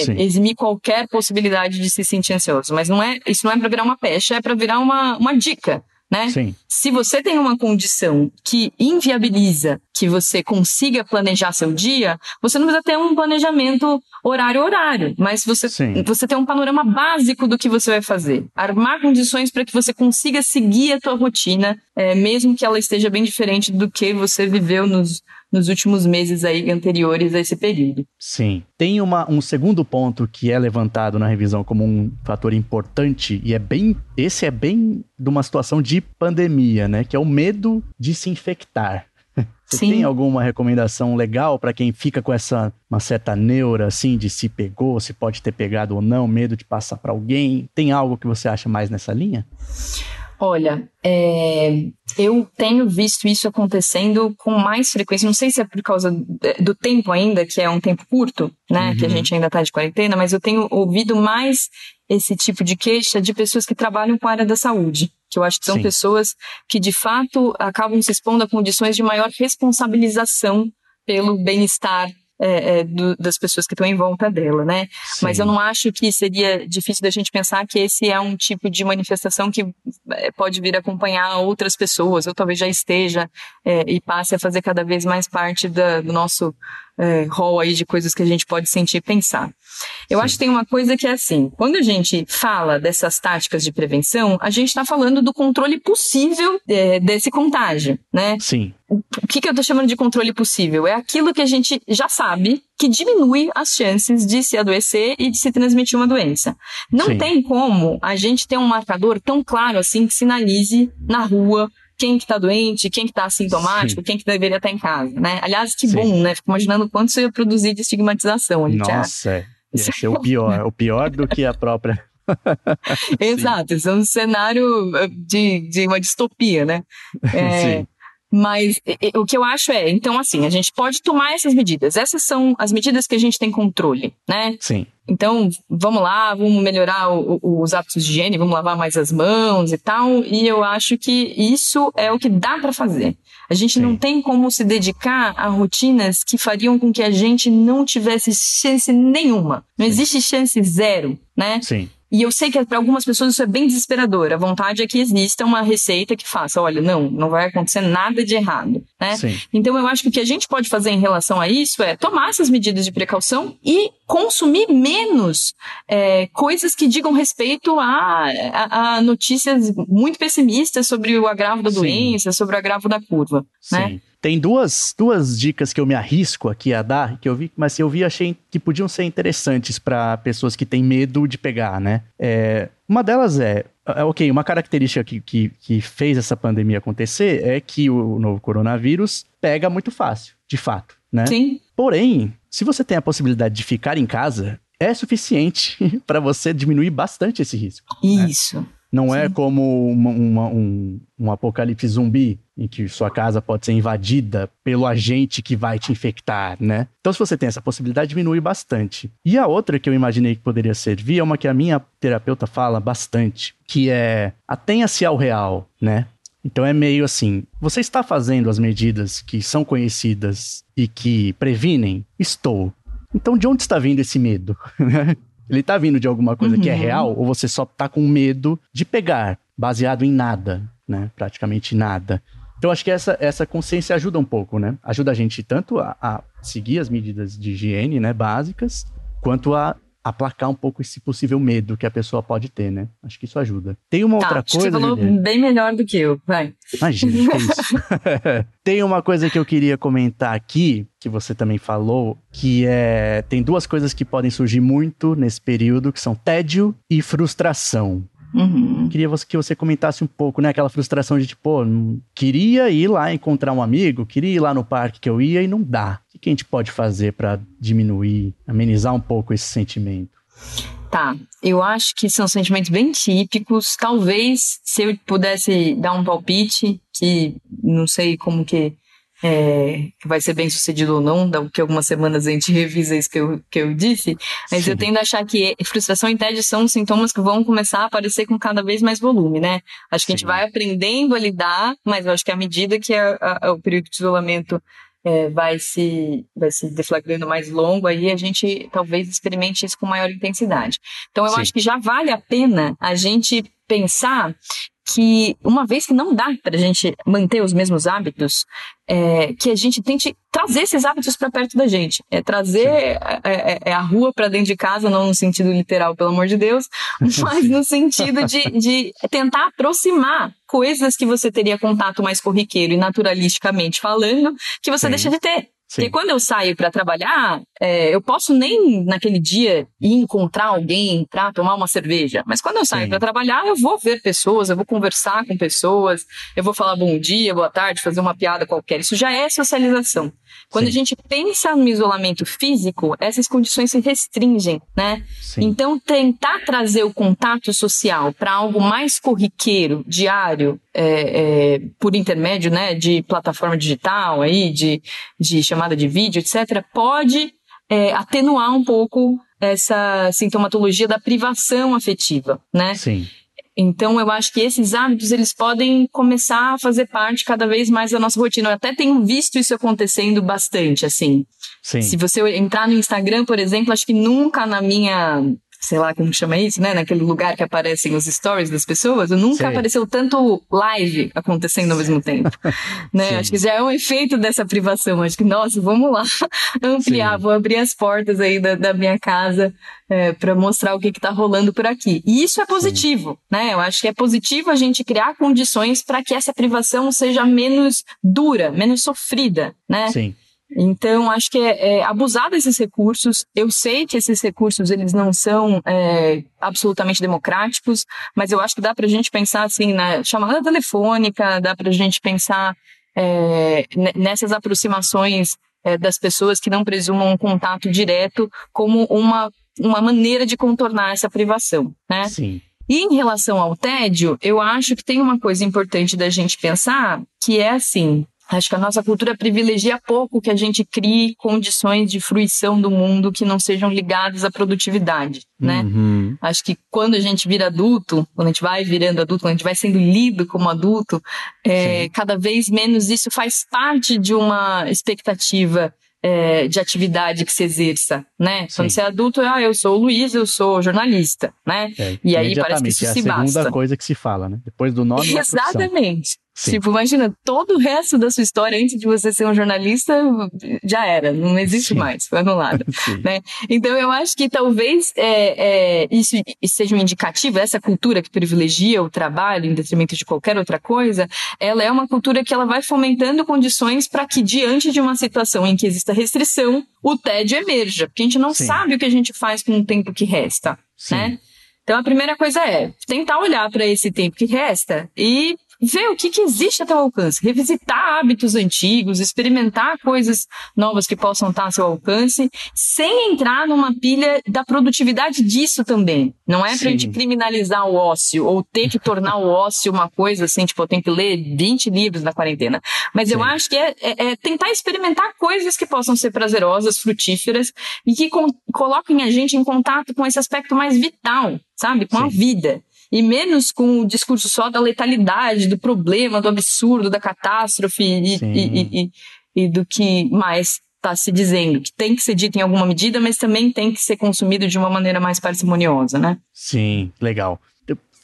Sim. eximir qualquer possibilidade de se sentir ansioso. Mas não é, isso não é para virar uma pecha, é para virar uma, uma dica. Né? Sim. Se você tem uma condição que inviabiliza que você consiga planejar seu dia, você não precisa ter um planejamento horário-horário, mas você, Sim. você tem um panorama básico do que você vai fazer. Armar condições para que você consiga seguir a tua rotina, é, mesmo que ela esteja bem diferente do que você viveu nos, nos últimos meses aí anteriores a esse período. Sim. Tem uma, um segundo ponto que é levantado na revisão como um fator importante, e é bem. Esse é bem de uma situação de pandemia, né? Que é o medo de se infectar. Você Sim. tem alguma recomendação legal para quem fica com essa uma certa neura assim de se pegou, se pode ter pegado ou não, medo de passar para alguém? Tem algo que você acha mais nessa linha? Olha, é, eu tenho visto isso acontecendo com mais frequência. Não sei se é por causa do tempo ainda, que é um tempo curto, né? Uhum. Que a gente ainda está de quarentena, mas eu tenho ouvido mais esse tipo de queixa de pessoas que trabalham com a área da saúde. Que eu acho que são Sim. pessoas que, de fato, acabam se expondo a condições de maior responsabilização pelo bem-estar é, é, do- das pessoas que estão em volta dela, né? Mas Sim. eu não acho que seria difícil da gente pensar que esse é um tipo de manifestação que eh, pode vir a acompanhar outras pessoas, ou talvez já esteja eh, e passe a fazer cada vez mais parte da- do nosso rol aí de coisas que a gente pode sentir e pensar. Eu Sim. acho que tem uma coisa que é assim, quando a gente fala dessas táticas de prevenção, a gente está falando do controle possível eh, desse contágio, né? Sim. o que, que eu tô chamando de controle possível? É aquilo que a gente já sabe que diminui as chances de se adoecer e de se transmitir uma doença. Não Sim. tem como a gente ter um marcador tão claro assim que sinalize na rua quem que tá doente, quem que tá assintomático, quem que deveria estar em casa, né? Aliás, que Sim. bom, né? Fico imaginando quanto isso ia produzir de estigmatização. Nossa, é. ia ser o pior. O pior do que a própria. Exato, isso é um cenário eh, de, de uma distopia, né? É, Sim. Mas o que eu acho é, então assim, a gente pode tomar essas medidas. Essas são as medidas que a gente tem controle, né? Sim. Então, vamos lá, vamos melhorar o- o- os hábitos de higiene, vamos lavar mais as mãos e tal. E eu acho que isso é o que dá para fazer. A gente não Sim. tem como se dedicar a rotinas que fariam com que a gente não tivesse chance nenhuma. Não existe chance zero, né? Sim. E eu sei que para algumas pessoas isso é bem desesperador. A vontade é que exista uma receita que faça, olha, não, não vai acontecer nada de errado, né? Sim. Então eu acho que o que a gente pode fazer em relação a isso é tomar essas medidas de precaução e consumir menos é, coisas que digam respeito a, a- a notícias muito pessimistas sobre o agravo da Sim. doença, sobre o agravo da curva, né? Tem duas, duas dicas que eu me arrisco aqui a dar, que eu vi, mas eu vi achei que podiam ser interessantes para pessoas que têm medo de pegar, né? É, uma delas é, é, ok, uma característica que, que, que fez essa pandemia acontecer é que o novo coronavírus pega muito fácil, de fato, né? Sim, Porém, se você tem a possibilidade de ficar em casa, é suficiente para você diminuir bastante esse risco. isso. Não é Sim. como uma- uma- um, um apocalipse zumbi, em que sua casa pode ser invadida pelo agente que vai te infectar, né? Então, se você tem essa possibilidade, diminui bastante. E a outra que eu imaginei que poderia servir é uma que a minha terapeuta fala bastante, que é atenha-se ao real, né? Então é meio assim, você está fazendo as medidas que são conhecidas e que previnem? Estou. Então de onde está vindo esse medo? Ele está vindo de alguma coisa que é Uhum. real ou você só está com medo de pegar, baseado em nada, né? Praticamente nada. Então acho que essa, essa consciência ajuda um pouco, né? Ajuda a gente tanto a, a seguir as medidas de higiene, né, básicas, quanto a aplacar um pouco esse possível medo que a pessoa pode ter, né? Acho que isso ajuda. Tem uma tá, outra coisa. Você falou Juliane? bem melhor do que eu, vai. Imagina, que isso. tem uma coisa que eu queria comentar aqui, que você também falou, que é. Tem duas coisas que podem surgir muito nesse período, que são tédio e frustração. Uhum. Queria que você comentasse um pouco, né? Aquela frustração de tipo, pô, queria ir lá encontrar um amigo, queria ir lá no parque que eu ia e não dá. O que a gente pode fazer para diminuir, amenizar um pouco esse sentimento? Tá, eu acho que são sentimentos bem típicos. Talvez, se eu pudesse dar um palpite, que não sei como que é, vai ser bem sucedido ou não, daqui algumas semanas a gente revisa isso que eu, que eu disse, mas Sim. eu tendo a achar que frustração e tédio são sintomas que vão começar a aparecer com cada vez mais volume, né? Acho que Sim. a gente vai aprendendo a lidar, mas eu acho que à medida que a, a, o período de isolamento é, vai se vai se deflagrando mais longo, aí a gente talvez experimente isso com maior intensidade. Então eu Sim. acho que já vale a pena a gente pensar que uma vez que não dá para a gente manter os mesmos hábitos, é, que a gente tente trazer esses hábitos para perto da gente, é trazer é, é, é, a rua para dentro de casa, não no sentido literal, pelo amor de Deus, mas no sentido de, de tentar aproximar coisas que você teria contato mais corriqueiro e naturalisticamente falando, que você Sim. deixa de ter. Sim. Porque quando eu saio para trabalhar, é, eu posso nem naquele dia ir encontrar alguém para tomar uma cerveja. Mas quando eu saio para trabalhar, eu vou ver pessoas, eu vou conversar com pessoas, eu vou falar bom dia, boa tarde, fazer uma piada qualquer. Isso já é socialização. Quando Sim. a gente pensa no isolamento físico, essas condições se restringem, né? Sim. Então, tentar trazer o contato social para algo mais corriqueiro, diário, é, é, por intermédio, né, de plataforma digital aí, de, de chamada de vídeo, etc., pode é, atenuar um pouco essa sintomatologia da privação afetiva, né? Sim. Então, eu acho que esses hábitos, eles podem começar a fazer parte cada vez mais da nossa rotina. Eu até tenho visto isso acontecendo bastante, assim. Sim. Se você entrar no Instagram, por exemplo, acho que nunca na minha sei lá como chama isso, né? Naquele lugar que aparecem os stories das pessoas, nunca apareceu tanto live acontecendo ao mesmo tempo. né? Acho que já é um efeito dessa privação. Acho que, nossa, vamos lá ampliar, Sim. vou abrir as portas aí da, da minha casa é, para mostrar o que está rolando por aqui. E isso é positivo, Sim. né? Eu acho que é positivo a gente criar condições para que essa privação seja menos dura, menos sofrida, né? Sim. Então, acho que é, é, abusar desses recursos. Eu sei que esses recursos eles não são é, absolutamente democráticos, mas eu acho que dá para a gente pensar assim na chamada telefônica, dá para a gente pensar é, nessas aproximações é, das pessoas que não presumam um contato direto como uma, uma maneira de contornar essa privação, né? Sim. E em relação ao tédio, eu acho que tem uma coisa importante da gente pensar, que é assim, Acho que a nossa cultura privilegia pouco que a gente crie condições de fruição do mundo que não sejam ligadas à produtividade, né? Uhum. Acho que quando a gente vira adulto, quando a gente vai virando adulto, quando a gente vai sendo lido como adulto, é, cada vez menos isso faz parte de uma expectativa é, de atividade que se exerça, né? Sim. Quando você é adulto, ah, eu sou o Luiz, eu sou jornalista, né? É, e aí parece que isso é se basta. É a segunda coisa que se fala, né? Depois do nome Exatamente. Sim. Tipo, imagina, todo o resto da sua história antes de você ser um jornalista já era, não existe Sim. mais, foi anulado. né? Então eu acho que talvez é, é, isso seja um indicativo, essa cultura que privilegia o trabalho em detrimento de qualquer outra coisa, ela é uma cultura que ela vai fomentando condições para que diante de uma situação em que exista restrição, o tédio emerja, porque a gente não Sim. sabe o que a gente faz com o tempo que resta, né? Então a primeira coisa é tentar olhar para esse tempo que resta e ver o que, que existe a teu alcance, revisitar hábitos antigos, experimentar coisas novas que possam estar a seu alcance, sem entrar numa pilha da produtividade disso também. Não é pra gente criminalizar o ócio ou ter que tornar o ócio uma coisa assim, tipo, eu tenho que ler 20 livros na quarentena. Mas Sim. eu acho que é, é, é, tentar experimentar coisas que possam ser prazerosas, frutíferas e que com, coloquem a gente em contato com esse aspecto mais vital, sabe? Com Sim. a vida e menos com o discurso só da letalidade, do problema, do absurdo, da catástrofe e, e, e, e do que mais está se dizendo, que tem que ser dito em alguma medida, mas também tem que ser consumido de uma maneira mais parcimoniosa, né? Sim, legal.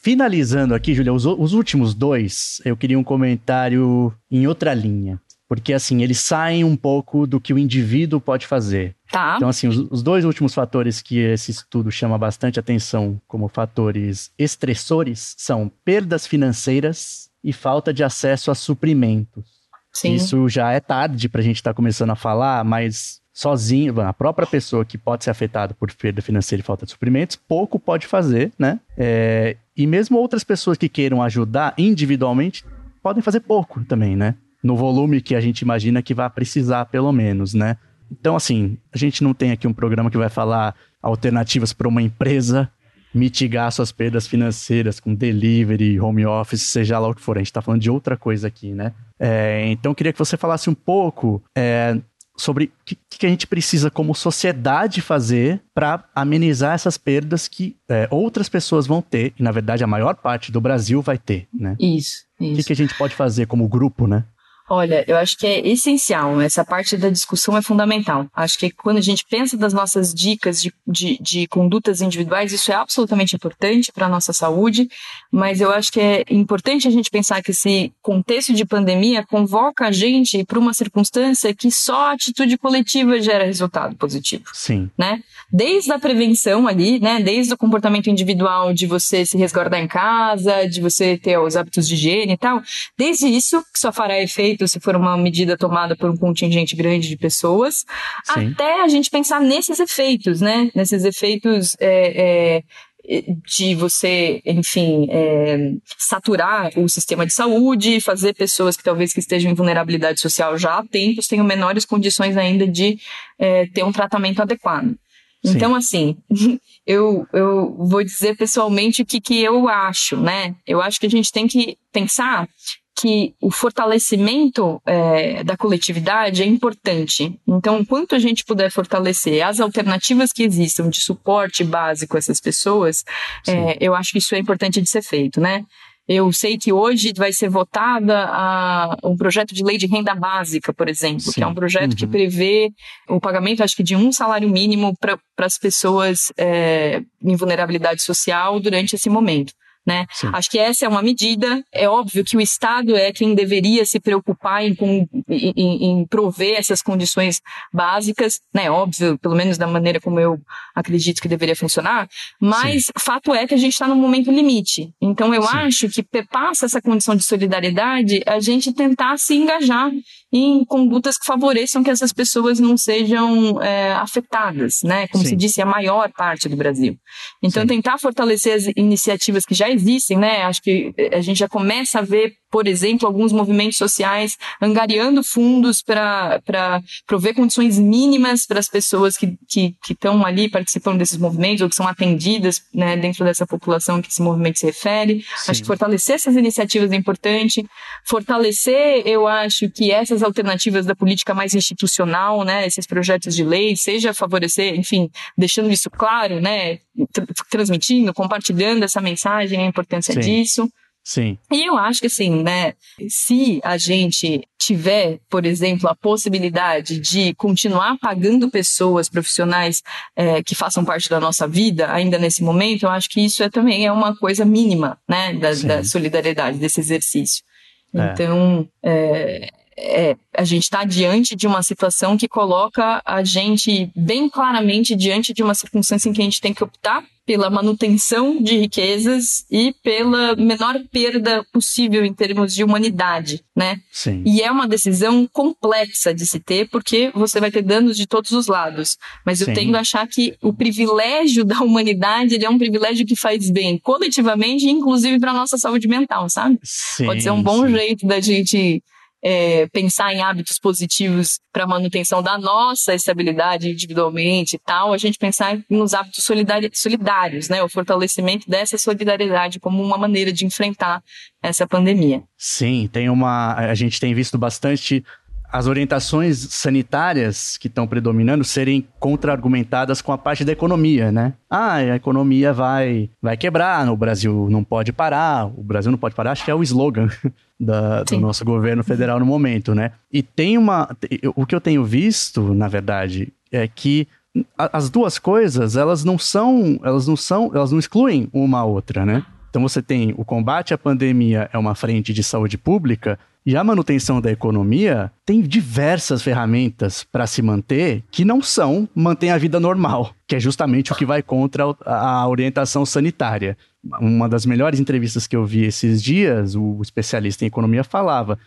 Finalizando aqui, Julia, os, os últimos dois, eu queria um comentário em outra linha. porque assim, eles saem um pouco do que o indivíduo pode fazer. Tá. Então, assim, os, os, dois últimos fatores que esse estudo chama bastante atenção como fatores estressores são perdas financeiras e falta de acesso a suprimentos. Sim. Isso já é tarde para a gente estar tá começando a falar, mas sozinho, a própria pessoa que pode ser afetada por perda financeira e falta de suprimentos, pouco pode fazer, né? É, e mesmo outras pessoas que queiram ajudar individualmente podem fazer pouco também, né? No volume que a gente imagina que vai precisar, pelo menos, né? Então, assim, a gente não tem aqui um programa que vai falar alternativas para uma empresa mitigar suas perdas financeiras com delivery, home office, seja lá o que for. A gente está falando de outra coisa aqui, né? É, então, queria que você falasse um pouco é, sobre o que, que, a gente precisa, como sociedade, fazer para amenizar essas perdas que é, outras pessoas vão ter, e na verdade a maior parte do Brasil vai ter, né? Isso. O que, que a gente pode fazer como grupo, né? Olha, eu acho que é essencial, essa parte da discussão é fundamental. Acho que quando a gente pensa das nossas dicas de, de, de condutas individuais, isso é absolutamente importante para a nossa saúde, mas eu acho que é importante a gente pensar que esse contexto de pandemia convoca a gente para uma circunstância que só a atitude coletiva gera resultado positivo. Sim. Né? Desde a prevenção ali, né? Desde o comportamento individual de você se resguardar em casa, de você ter os hábitos de higiene e tal, desde isso, que só fará efeito se for uma medida tomada por um contingente grande de pessoas, Sim. até a gente pensar nesses efeitos, né? Nesses efeitos é, é, de você, enfim, é, saturar o sistema de saúde, fazer pessoas que talvez que estejam em vulnerabilidade social já há tempos tenham menores condições ainda de é, ter um tratamento adequado. Sim. Então, assim, eu, eu vou dizer pessoalmente o que, que eu acho, né? Eu acho que a gente tem que pensar que o fortalecimento é, da coletividade é importante. Então, quanto a gente puder fortalecer as alternativas que existam de suporte básico a essas pessoas, é, eu acho que isso é importante de ser feito, né? Eu sei que hoje vai ser votada a, um projeto de lei de renda básica, por exemplo, Sim. que é um projeto uhum. que prevê o pagamento, acho que, de um salário mínimo para as pessoas é, em vulnerabilidade social durante esse momento né? Sim. Acho que essa é uma medida. É óbvio que o Estado é quem deveria se preocupar em, em, em prover essas condições básicas, né? Óbvio, pelo menos da maneira como eu acredito que deveria funcionar. Mas Sim. fato é que a gente está num momento limite. Então eu Sim. acho que passa essa condição de solidariedade a gente tentar se engajar em condutas que favoreçam que essas pessoas não sejam é, afetadas, né? Como se disse, a maior parte do Brasil. Então tentar fortalecer as iniciativas que já existem, né? Acho que a gente já começa a ver por exemplo, alguns movimentos sociais angariando fundos para prover condições mínimas para as pessoas que estão que, ali participando desses movimentos ou que são atendidas né, dentro dessa população que esse movimento se refere. Sim. Acho que fortalecer essas iniciativas é importante. Fortalecer, eu acho que essas alternativas da política mais institucional, né, esses projetos de lei, seja favorecer, enfim, deixando isso claro, né, transmitindo, compartilhando essa mensagem, a importância Sim. disso. Sim. E eu acho que assim, né, se a gente tiver, por exemplo, a possibilidade de continuar pagando pessoas profissionais é, que façam parte da nossa vida ainda nesse momento, eu acho que isso é, também é uma coisa mínima, né, da, da solidariedade, desse exercício. É. Então, é, é, a gente está diante de uma situação que coloca a gente bem claramente diante de uma circunstância em que a gente tem que optar pela manutenção de riquezas e pela menor perda possível em termos de humanidade, né? Sim. E é uma decisão complexa de se ter, porque você vai ter danos de todos os lados. Mas eu Sim. tendo a achar que o privilégio da humanidade ele é um privilégio que faz bem coletivamente, inclusive para nossa saúde mental, sabe? Sim, Pode ser um bom jeito da gente é, pensar em hábitos positivos para manutenção da nossa estabilidade individualmente e tal, a gente pensar nos hábitos solidários, né? O fortalecimento dessa solidariedade como uma maneira de enfrentar essa pandemia. Sim, tem uma. A gente tem visto bastante as orientações sanitárias que estão predominando serem contra-argumentadas com a parte da economia, né? Ah, a economia vai, vai quebrar, o Brasil não pode parar, o Brasil não pode parar, acho que é o slogan da, do nosso governo federal no momento, né? E tem uma. O que eu tenho visto, na verdade, é que as duas coisas, elas não são. Elas não são. Elas não excluem uma a outra, né? Então você tem o combate à pandemia é uma frente de saúde pública, e a manutenção da economia tem diversas ferramentas para se manter que não são manter a vida normal, que é justamente o que vai contra a orientação sanitária. Uma das melhores entrevistas que eu vi esses dias, o especialista em economia falava: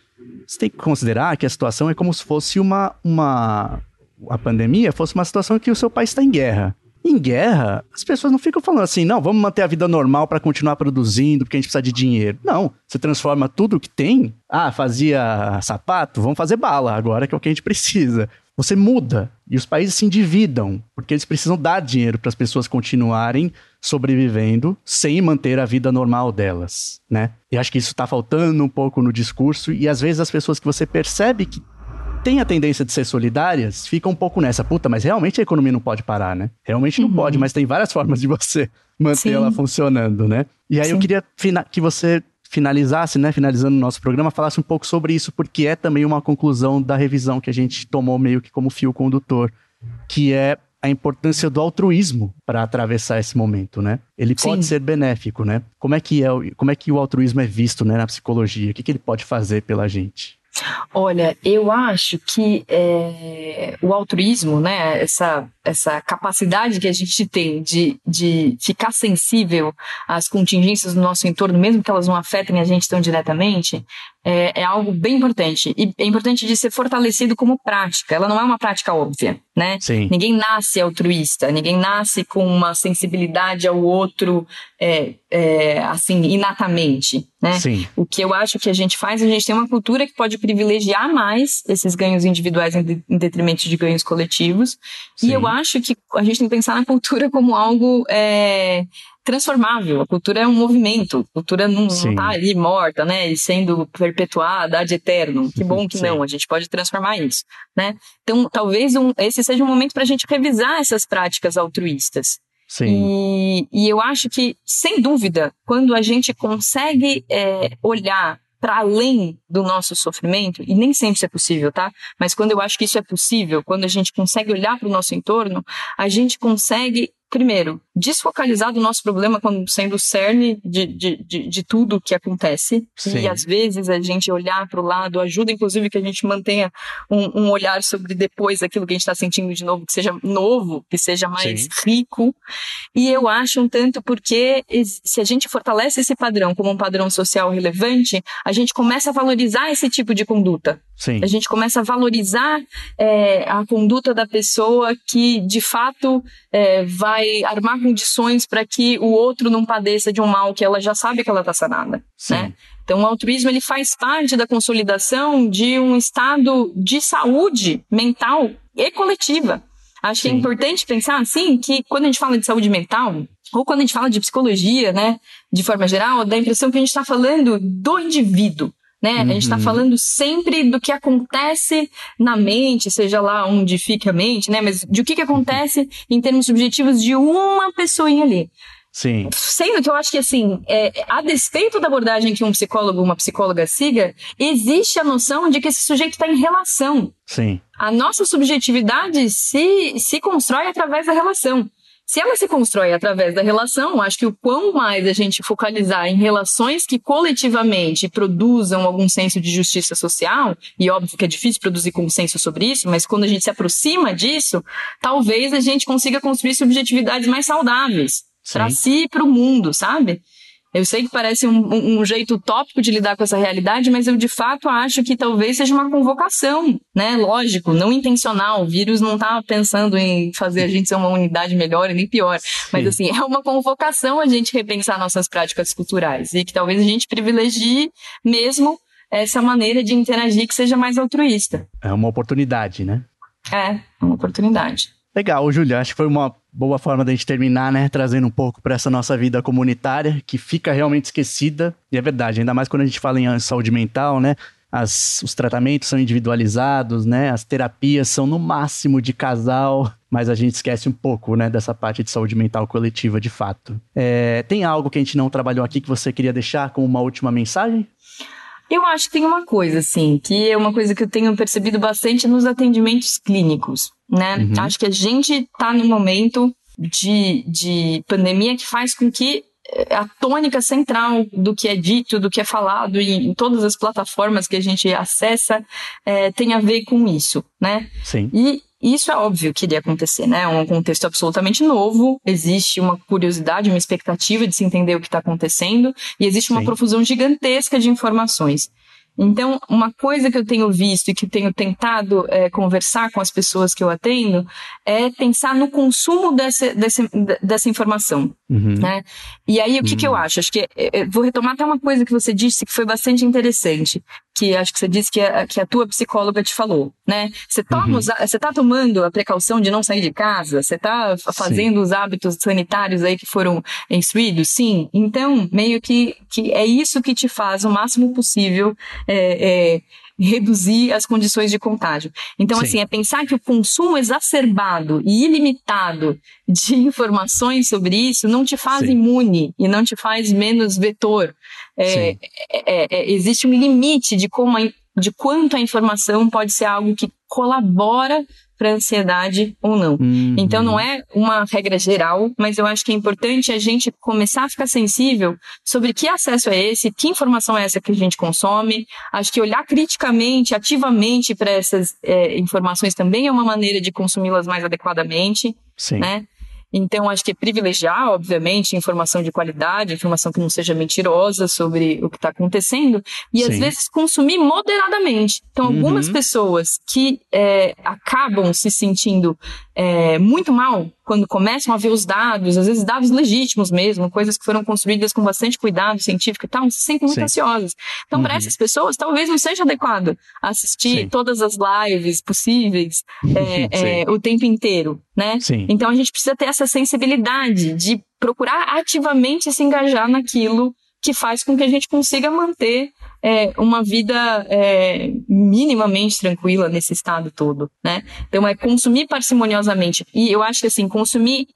você tem que considerar que a situação é como se fosse uma, uma a pandemia fosse uma situação que o seu país está em guerra. Em guerra, as pessoas não ficam falando assim, não, vamos manter a vida normal para continuar produzindo, porque a gente precisa de dinheiro. Não, você transforma tudo o que tem. Ah, fazia sapato, vamos fazer bala agora, que é o que a gente precisa. Você muda e os países se endividam, porque eles precisam dar dinheiro para as pessoas continuarem sobrevivendo sem manter a vida normal delas, né? E acho que isso está faltando um pouco no discurso e às vezes as pessoas que você percebe que têm a tendência de ser solidárias ficam um pouco nessa, puta, mas realmente a economia não pode parar, né? Realmente não uhum. pode, mas tem várias formas de você manter Sim. ela funcionando, né? E aí Sim. eu queria que você finalizasse, né, finalizando o nosso programa, falasse um pouco sobre isso, porque é também uma conclusão da revisão que a gente tomou meio que como fio condutor, que é a importância do altruísmo para atravessar esse momento, né? Ele Sim. pode ser benéfico, né? Como é que é, como é que o altruísmo é visto, né, na psicologia? O que, que ele pode fazer pela gente? Olha, eu acho que é, o altruísmo, né, essa, essa capacidade que a gente tem de, de ficar sensível às contingências do nosso entorno, mesmo que elas não afetem a gente tão diretamente, é, é, algo bem importante. E é importante de ser fortalecido como prática. Ela não é uma prática óbvia, né? Sim. Ninguém nasce altruísta, ninguém nasce com uma sensibilidade ao outro, é, é, assim, inatamente, né? Sim. O que eu acho que a gente faz, a gente tem uma cultura que pode privilegiar mais esses ganhos individuais em, de, em detrimento de ganhos coletivos. Sim. E eu acho que a gente tem que pensar na cultura como algo é, transformável. A cultura é um movimento. A cultura não, está ali morta, né? E sendo perpetuada ad eterno. Que bom que Sim. não. A gente pode transformar isso, né? Então, talvez um, esse seja um momento para a gente revisar essas práticas altruístas. Sim. E, e eu acho que, sem dúvida, quando a gente consegue é, olhar para além do nosso sofrimento, e nem sempre isso é possível, tá? Mas quando eu acho que isso é possível, quando a gente consegue olhar para o nosso entorno, a gente consegue primeiro, desfocalizar do nosso problema como sendo o cerne de, de, de, de tudo que acontece. Sim. E às vezes a gente olhar para o lado ajuda, inclusive, que a gente mantenha um, um olhar sobre depois aquilo que a gente está sentindo de novo, que seja novo, que seja mais Sim. rico. E eu acho um tanto porque se a gente fortalece esse padrão como um padrão social relevante, a gente começa a valorizar esse tipo de conduta. Sim. A gente começa a valorizar é, a conduta da pessoa que, de fato, é, vai armar condições para que o outro não padeça de um mal que ela já sabe que ela está sanada. Né? Então, o altruísmo ele faz parte da consolidação de um estado de saúde mental e coletiva. Acho Sim. que é importante pensar assim que quando a gente fala de saúde mental, ou quando a gente fala de psicologia, né, de forma geral, dá a impressão que a gente está falando do indivíduo né? Uhum. A gente está uhum. falando sempre do que acontece na mente, seja lá onde fica a mente, né? Mas de o que, que acontece em termos subjetivos de uma pessoinha ali. Sim. Sendo que eu acho que, assim, é, a despeito da abordagem que um psicólogo ou uma psicóloga siga, existe a noção de que esse sujeito está em relação. Sim. A nossa subjetividade se, se constrói através da relação. Se ela se constrói através da relação, acho que o quão mais a gente focalizar em relações que coletivamente produzam algum senso de justiça social, e óbvio que é difícil produzir consenso sobre isso, mas quando a gente se aproxima disso, talvez a gente consiga construir subjetividades mais saudáveis para si e para o mundo, sabe? Eu sei que parece um, um, jeito utópico de lidar com essa realidade, mas eu de fato acho que talvez seja uma convocação, né? Lógico, não intencional. O vírus não está pensando em fazer a gente ser uma unidade melhor e nem pior. Mas assim, é uma convocação a gente repensar nossas práticas culturais e que talvez a gente privilegie mesmo essa maneira de interagir que seja mais altruísta. É uma oportunidade, né? É, uma oportunidade. Legal, Júlia. Acho que foi uma boa forma da gente terminar, né? Trazendo um pouco para essa nossa vida comunitária, que fica realmente esquecida. E é verdade, ainda mais quando a gente fala em saúde mental, né? As, os tratamentos são individualizados, né? As terapias são no máximo de casal, mas a gente esquece um pouco, né? Dessa parte de saúde mental coletiva, de fato. É, tem algo que a gente não trabalhou aqui que você queria deixar como uma última mensagem? Eu acho que tem uma coisa, assim, que é uma coisa que eu tenho percebido bastante nos atendimentos clínicos, né? Uhum. Acho que a gente está num momento de, de pandemia que faz com que a tônica central do que é dito, do que é falado em, em todas as plataformas que a gente acessa é, tem a ver com isso, né? Sim. E isso é óbvio que iria acontecer, né? É um contexto absolutamente novo, existe uma curiosidade, uma expectativa de se entender o que está acontecendo, e existe uma Sim. profusão gigantesca de informações. Então, uma coisa que eu tenho visto e que tenho tentado é, conversar com as pessoas que eu atendo é pensar no consumo dessa, dessa, dessa informação. Uhum. Né? E aí, o que, uhum. que eu uhum. acho? Acho que é, é, vou retomar até uma coisa que você disse que foi bastante interessante, que acho que você disse que a, que a tua psicóloga te falou, né? Você toma uhum. tá tomando a precaução de não sair de casa? Você tá fazendo Sim. os hábitos sanitários aí que foram instruídos? Sim. Então, meio que, que é isso que te faz o máximo possível é, é, reduzir as condições de contágio. Então, Sim. assim, é pensar que o consumo exacerbado e ilimitado de informações sobre isso não te faz Sim. imune e não te faz menos vetor. É, é, é, é, existe um limite de como a, de quanto a informação pode ser algo que colabora para ansiedade ou não. Uhum. Então não é uma regra geral, mas eu acho que é importante a gente começar a ficar sensível sobre que acesso é esse, que informação é essa que a gente consome. Acho que olhar criticamente, ativamente para essas é, informações também é uma maneira de consumi-las mais adequadamente. Sim. Né? Então, acho que é privilegiar, obviamente, informação de qualidade, informação que não seja mentirosa sobre o que está acontecendo, e Sim. às vezes consumir moderadamente. Então, uhum. algumas pessoas que é, acabam se sentindo é, muito mal quando começam a ver os dados, às vezes dados legítimos mesmo, coisas que foram construídas com bastante cuidado científico e tal, se sentem muito Sim. ansiosas. Então, uhum. para essas pessoas, talvez não seja adequado assistir Sim. todas as lives possíveis é, é, o tempo inteiro, né? Sim. Então, a gente precisa ter essa sensibilidade de procurar ativamente se engajar naquilo que faz com que a gente consiga manter é, uma vida é, minimamente tranquila nesse estado todo, né? Então é consumir parcimoniosamente. E eu acho que assim, consumir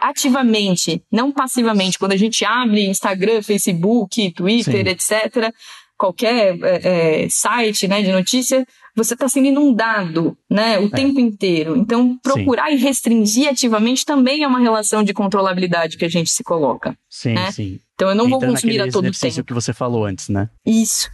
ativamente, não passivamente. Quando a gente abre Instagram, Facebook, Twitter, Sim. etc., qualquer é, é, site né, de notícia, você está sendo inundado né, o é. tempo inteiro. Então, procurar sim. e restringir ativamente também é uma relação de controlabilidade que a gente se coloca. Sim, né? sim. Então, eu não Entra vou consumir a todo tempo. que você falou antes, né? Isso.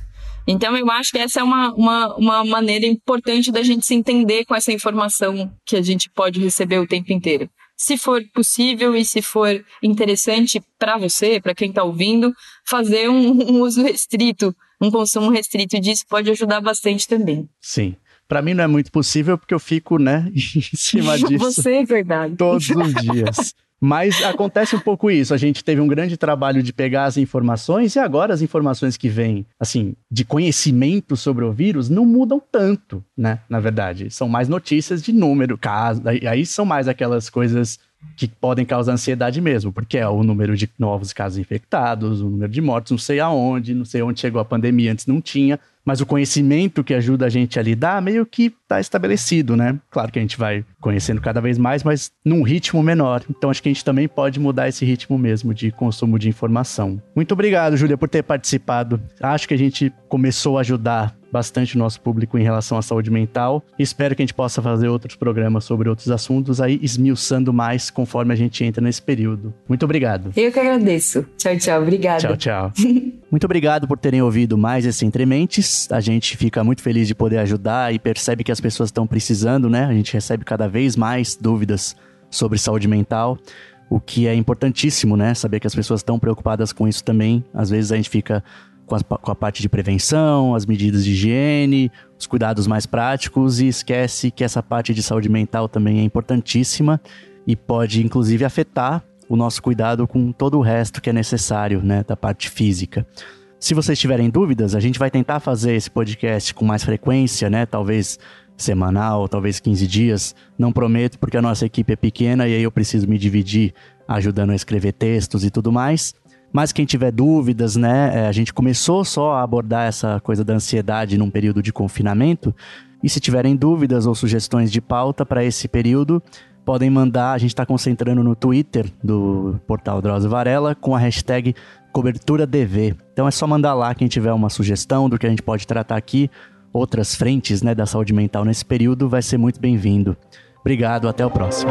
Então, eu acho que essa é uma, uma, uma maneira importante da gente se entender com essa informação que a gente pode receber o tempo inteiro. Se for possível e se for interessante para você, para quem está ouvindo, fazer um, um uso restrito um consumo restrito disso pode ajudar bastante também. Sim. Para mim não é muito possível porque eu fico, né, em cima disso. Você é verdade. Todos os dias. Mas acontece um pouco isso. A gente teve um grande trabalho de pegar as informações e agora as informações que vêm, assim, de conhecimento sobre o vírus não mudam tanto, né? Na verdade, são mais notícias de número, caso, aí são mais aquelas coisas que podem causar ansiedade mesmo, porque é o número de novos casos infectados, o número de mortes, não sei aonde, não sei onde chegou a pandemia, antes não tinha, mas o conhecimento que ajuda a gente a lidar meio que está estabelecido, né? Claro que a gente vai conhecendo cada vez mais, mas num ritmo menor. Então acho que a gente também pode mudar esse ritmo mesmo de consumo de informação. Muito obrigado, Júlia, por ter participado. Acho que a gente começou a ajudar bastante o nosso público em relação à saúde mental. Espero que a gente possa fazer outros programas sobre outros assuntos aí, esmiuçando mais conforme a gente entra nesse período. Muito obrigado. Eu que agradeço. Tchau, tchau. Obrigada. Tchau, tchau. muito obrigado por terem ouvido mais esse Entrementes. A gente fica muito feliz de poder ajudar e percebe que as pessoas estão precisando, né? A gente recebe cada vez mais dúvidas sobre saúde mental o que é importantíssimo, né? Saber que as pessoas estão preocupadas com isso também. Às vezes a gente fica com a, com a parte de prevenção, as medidas de higiene, os cuidados mais práticos e esquece que essa parte de saúde mental também é importantíssima e pode inclusive afetar o nosso cuidado com todo o resto que é necessário, né, da parte física. Se vocês tiverem dúvidas, a gente vai tentar fazer esse podcast com mais frequência, né, talvez semanal, talvez 15 dias. Não prometo porque a nossa equipe é pequena e aí eu preciso me dividir ajudando a escrever textos e tudo mais. Mas quem tiver dúvidas, né? É, a gente começou só a abordar essa coisa da ansiedade num período de confinamento. E se tiverem dúvidas ou sugestões de pauta para esse período, podem mandar. A gente está concentrando no Twitter do portal Drauzio Varela com a hashtag coberturadv. Então é só mandar lá quem tiver uma sugestão do que a gente pode tratar aqui. Outras frentes né, da saúde mental nesse período vai ser muito bem-vindo. Obrigado, até o próximo.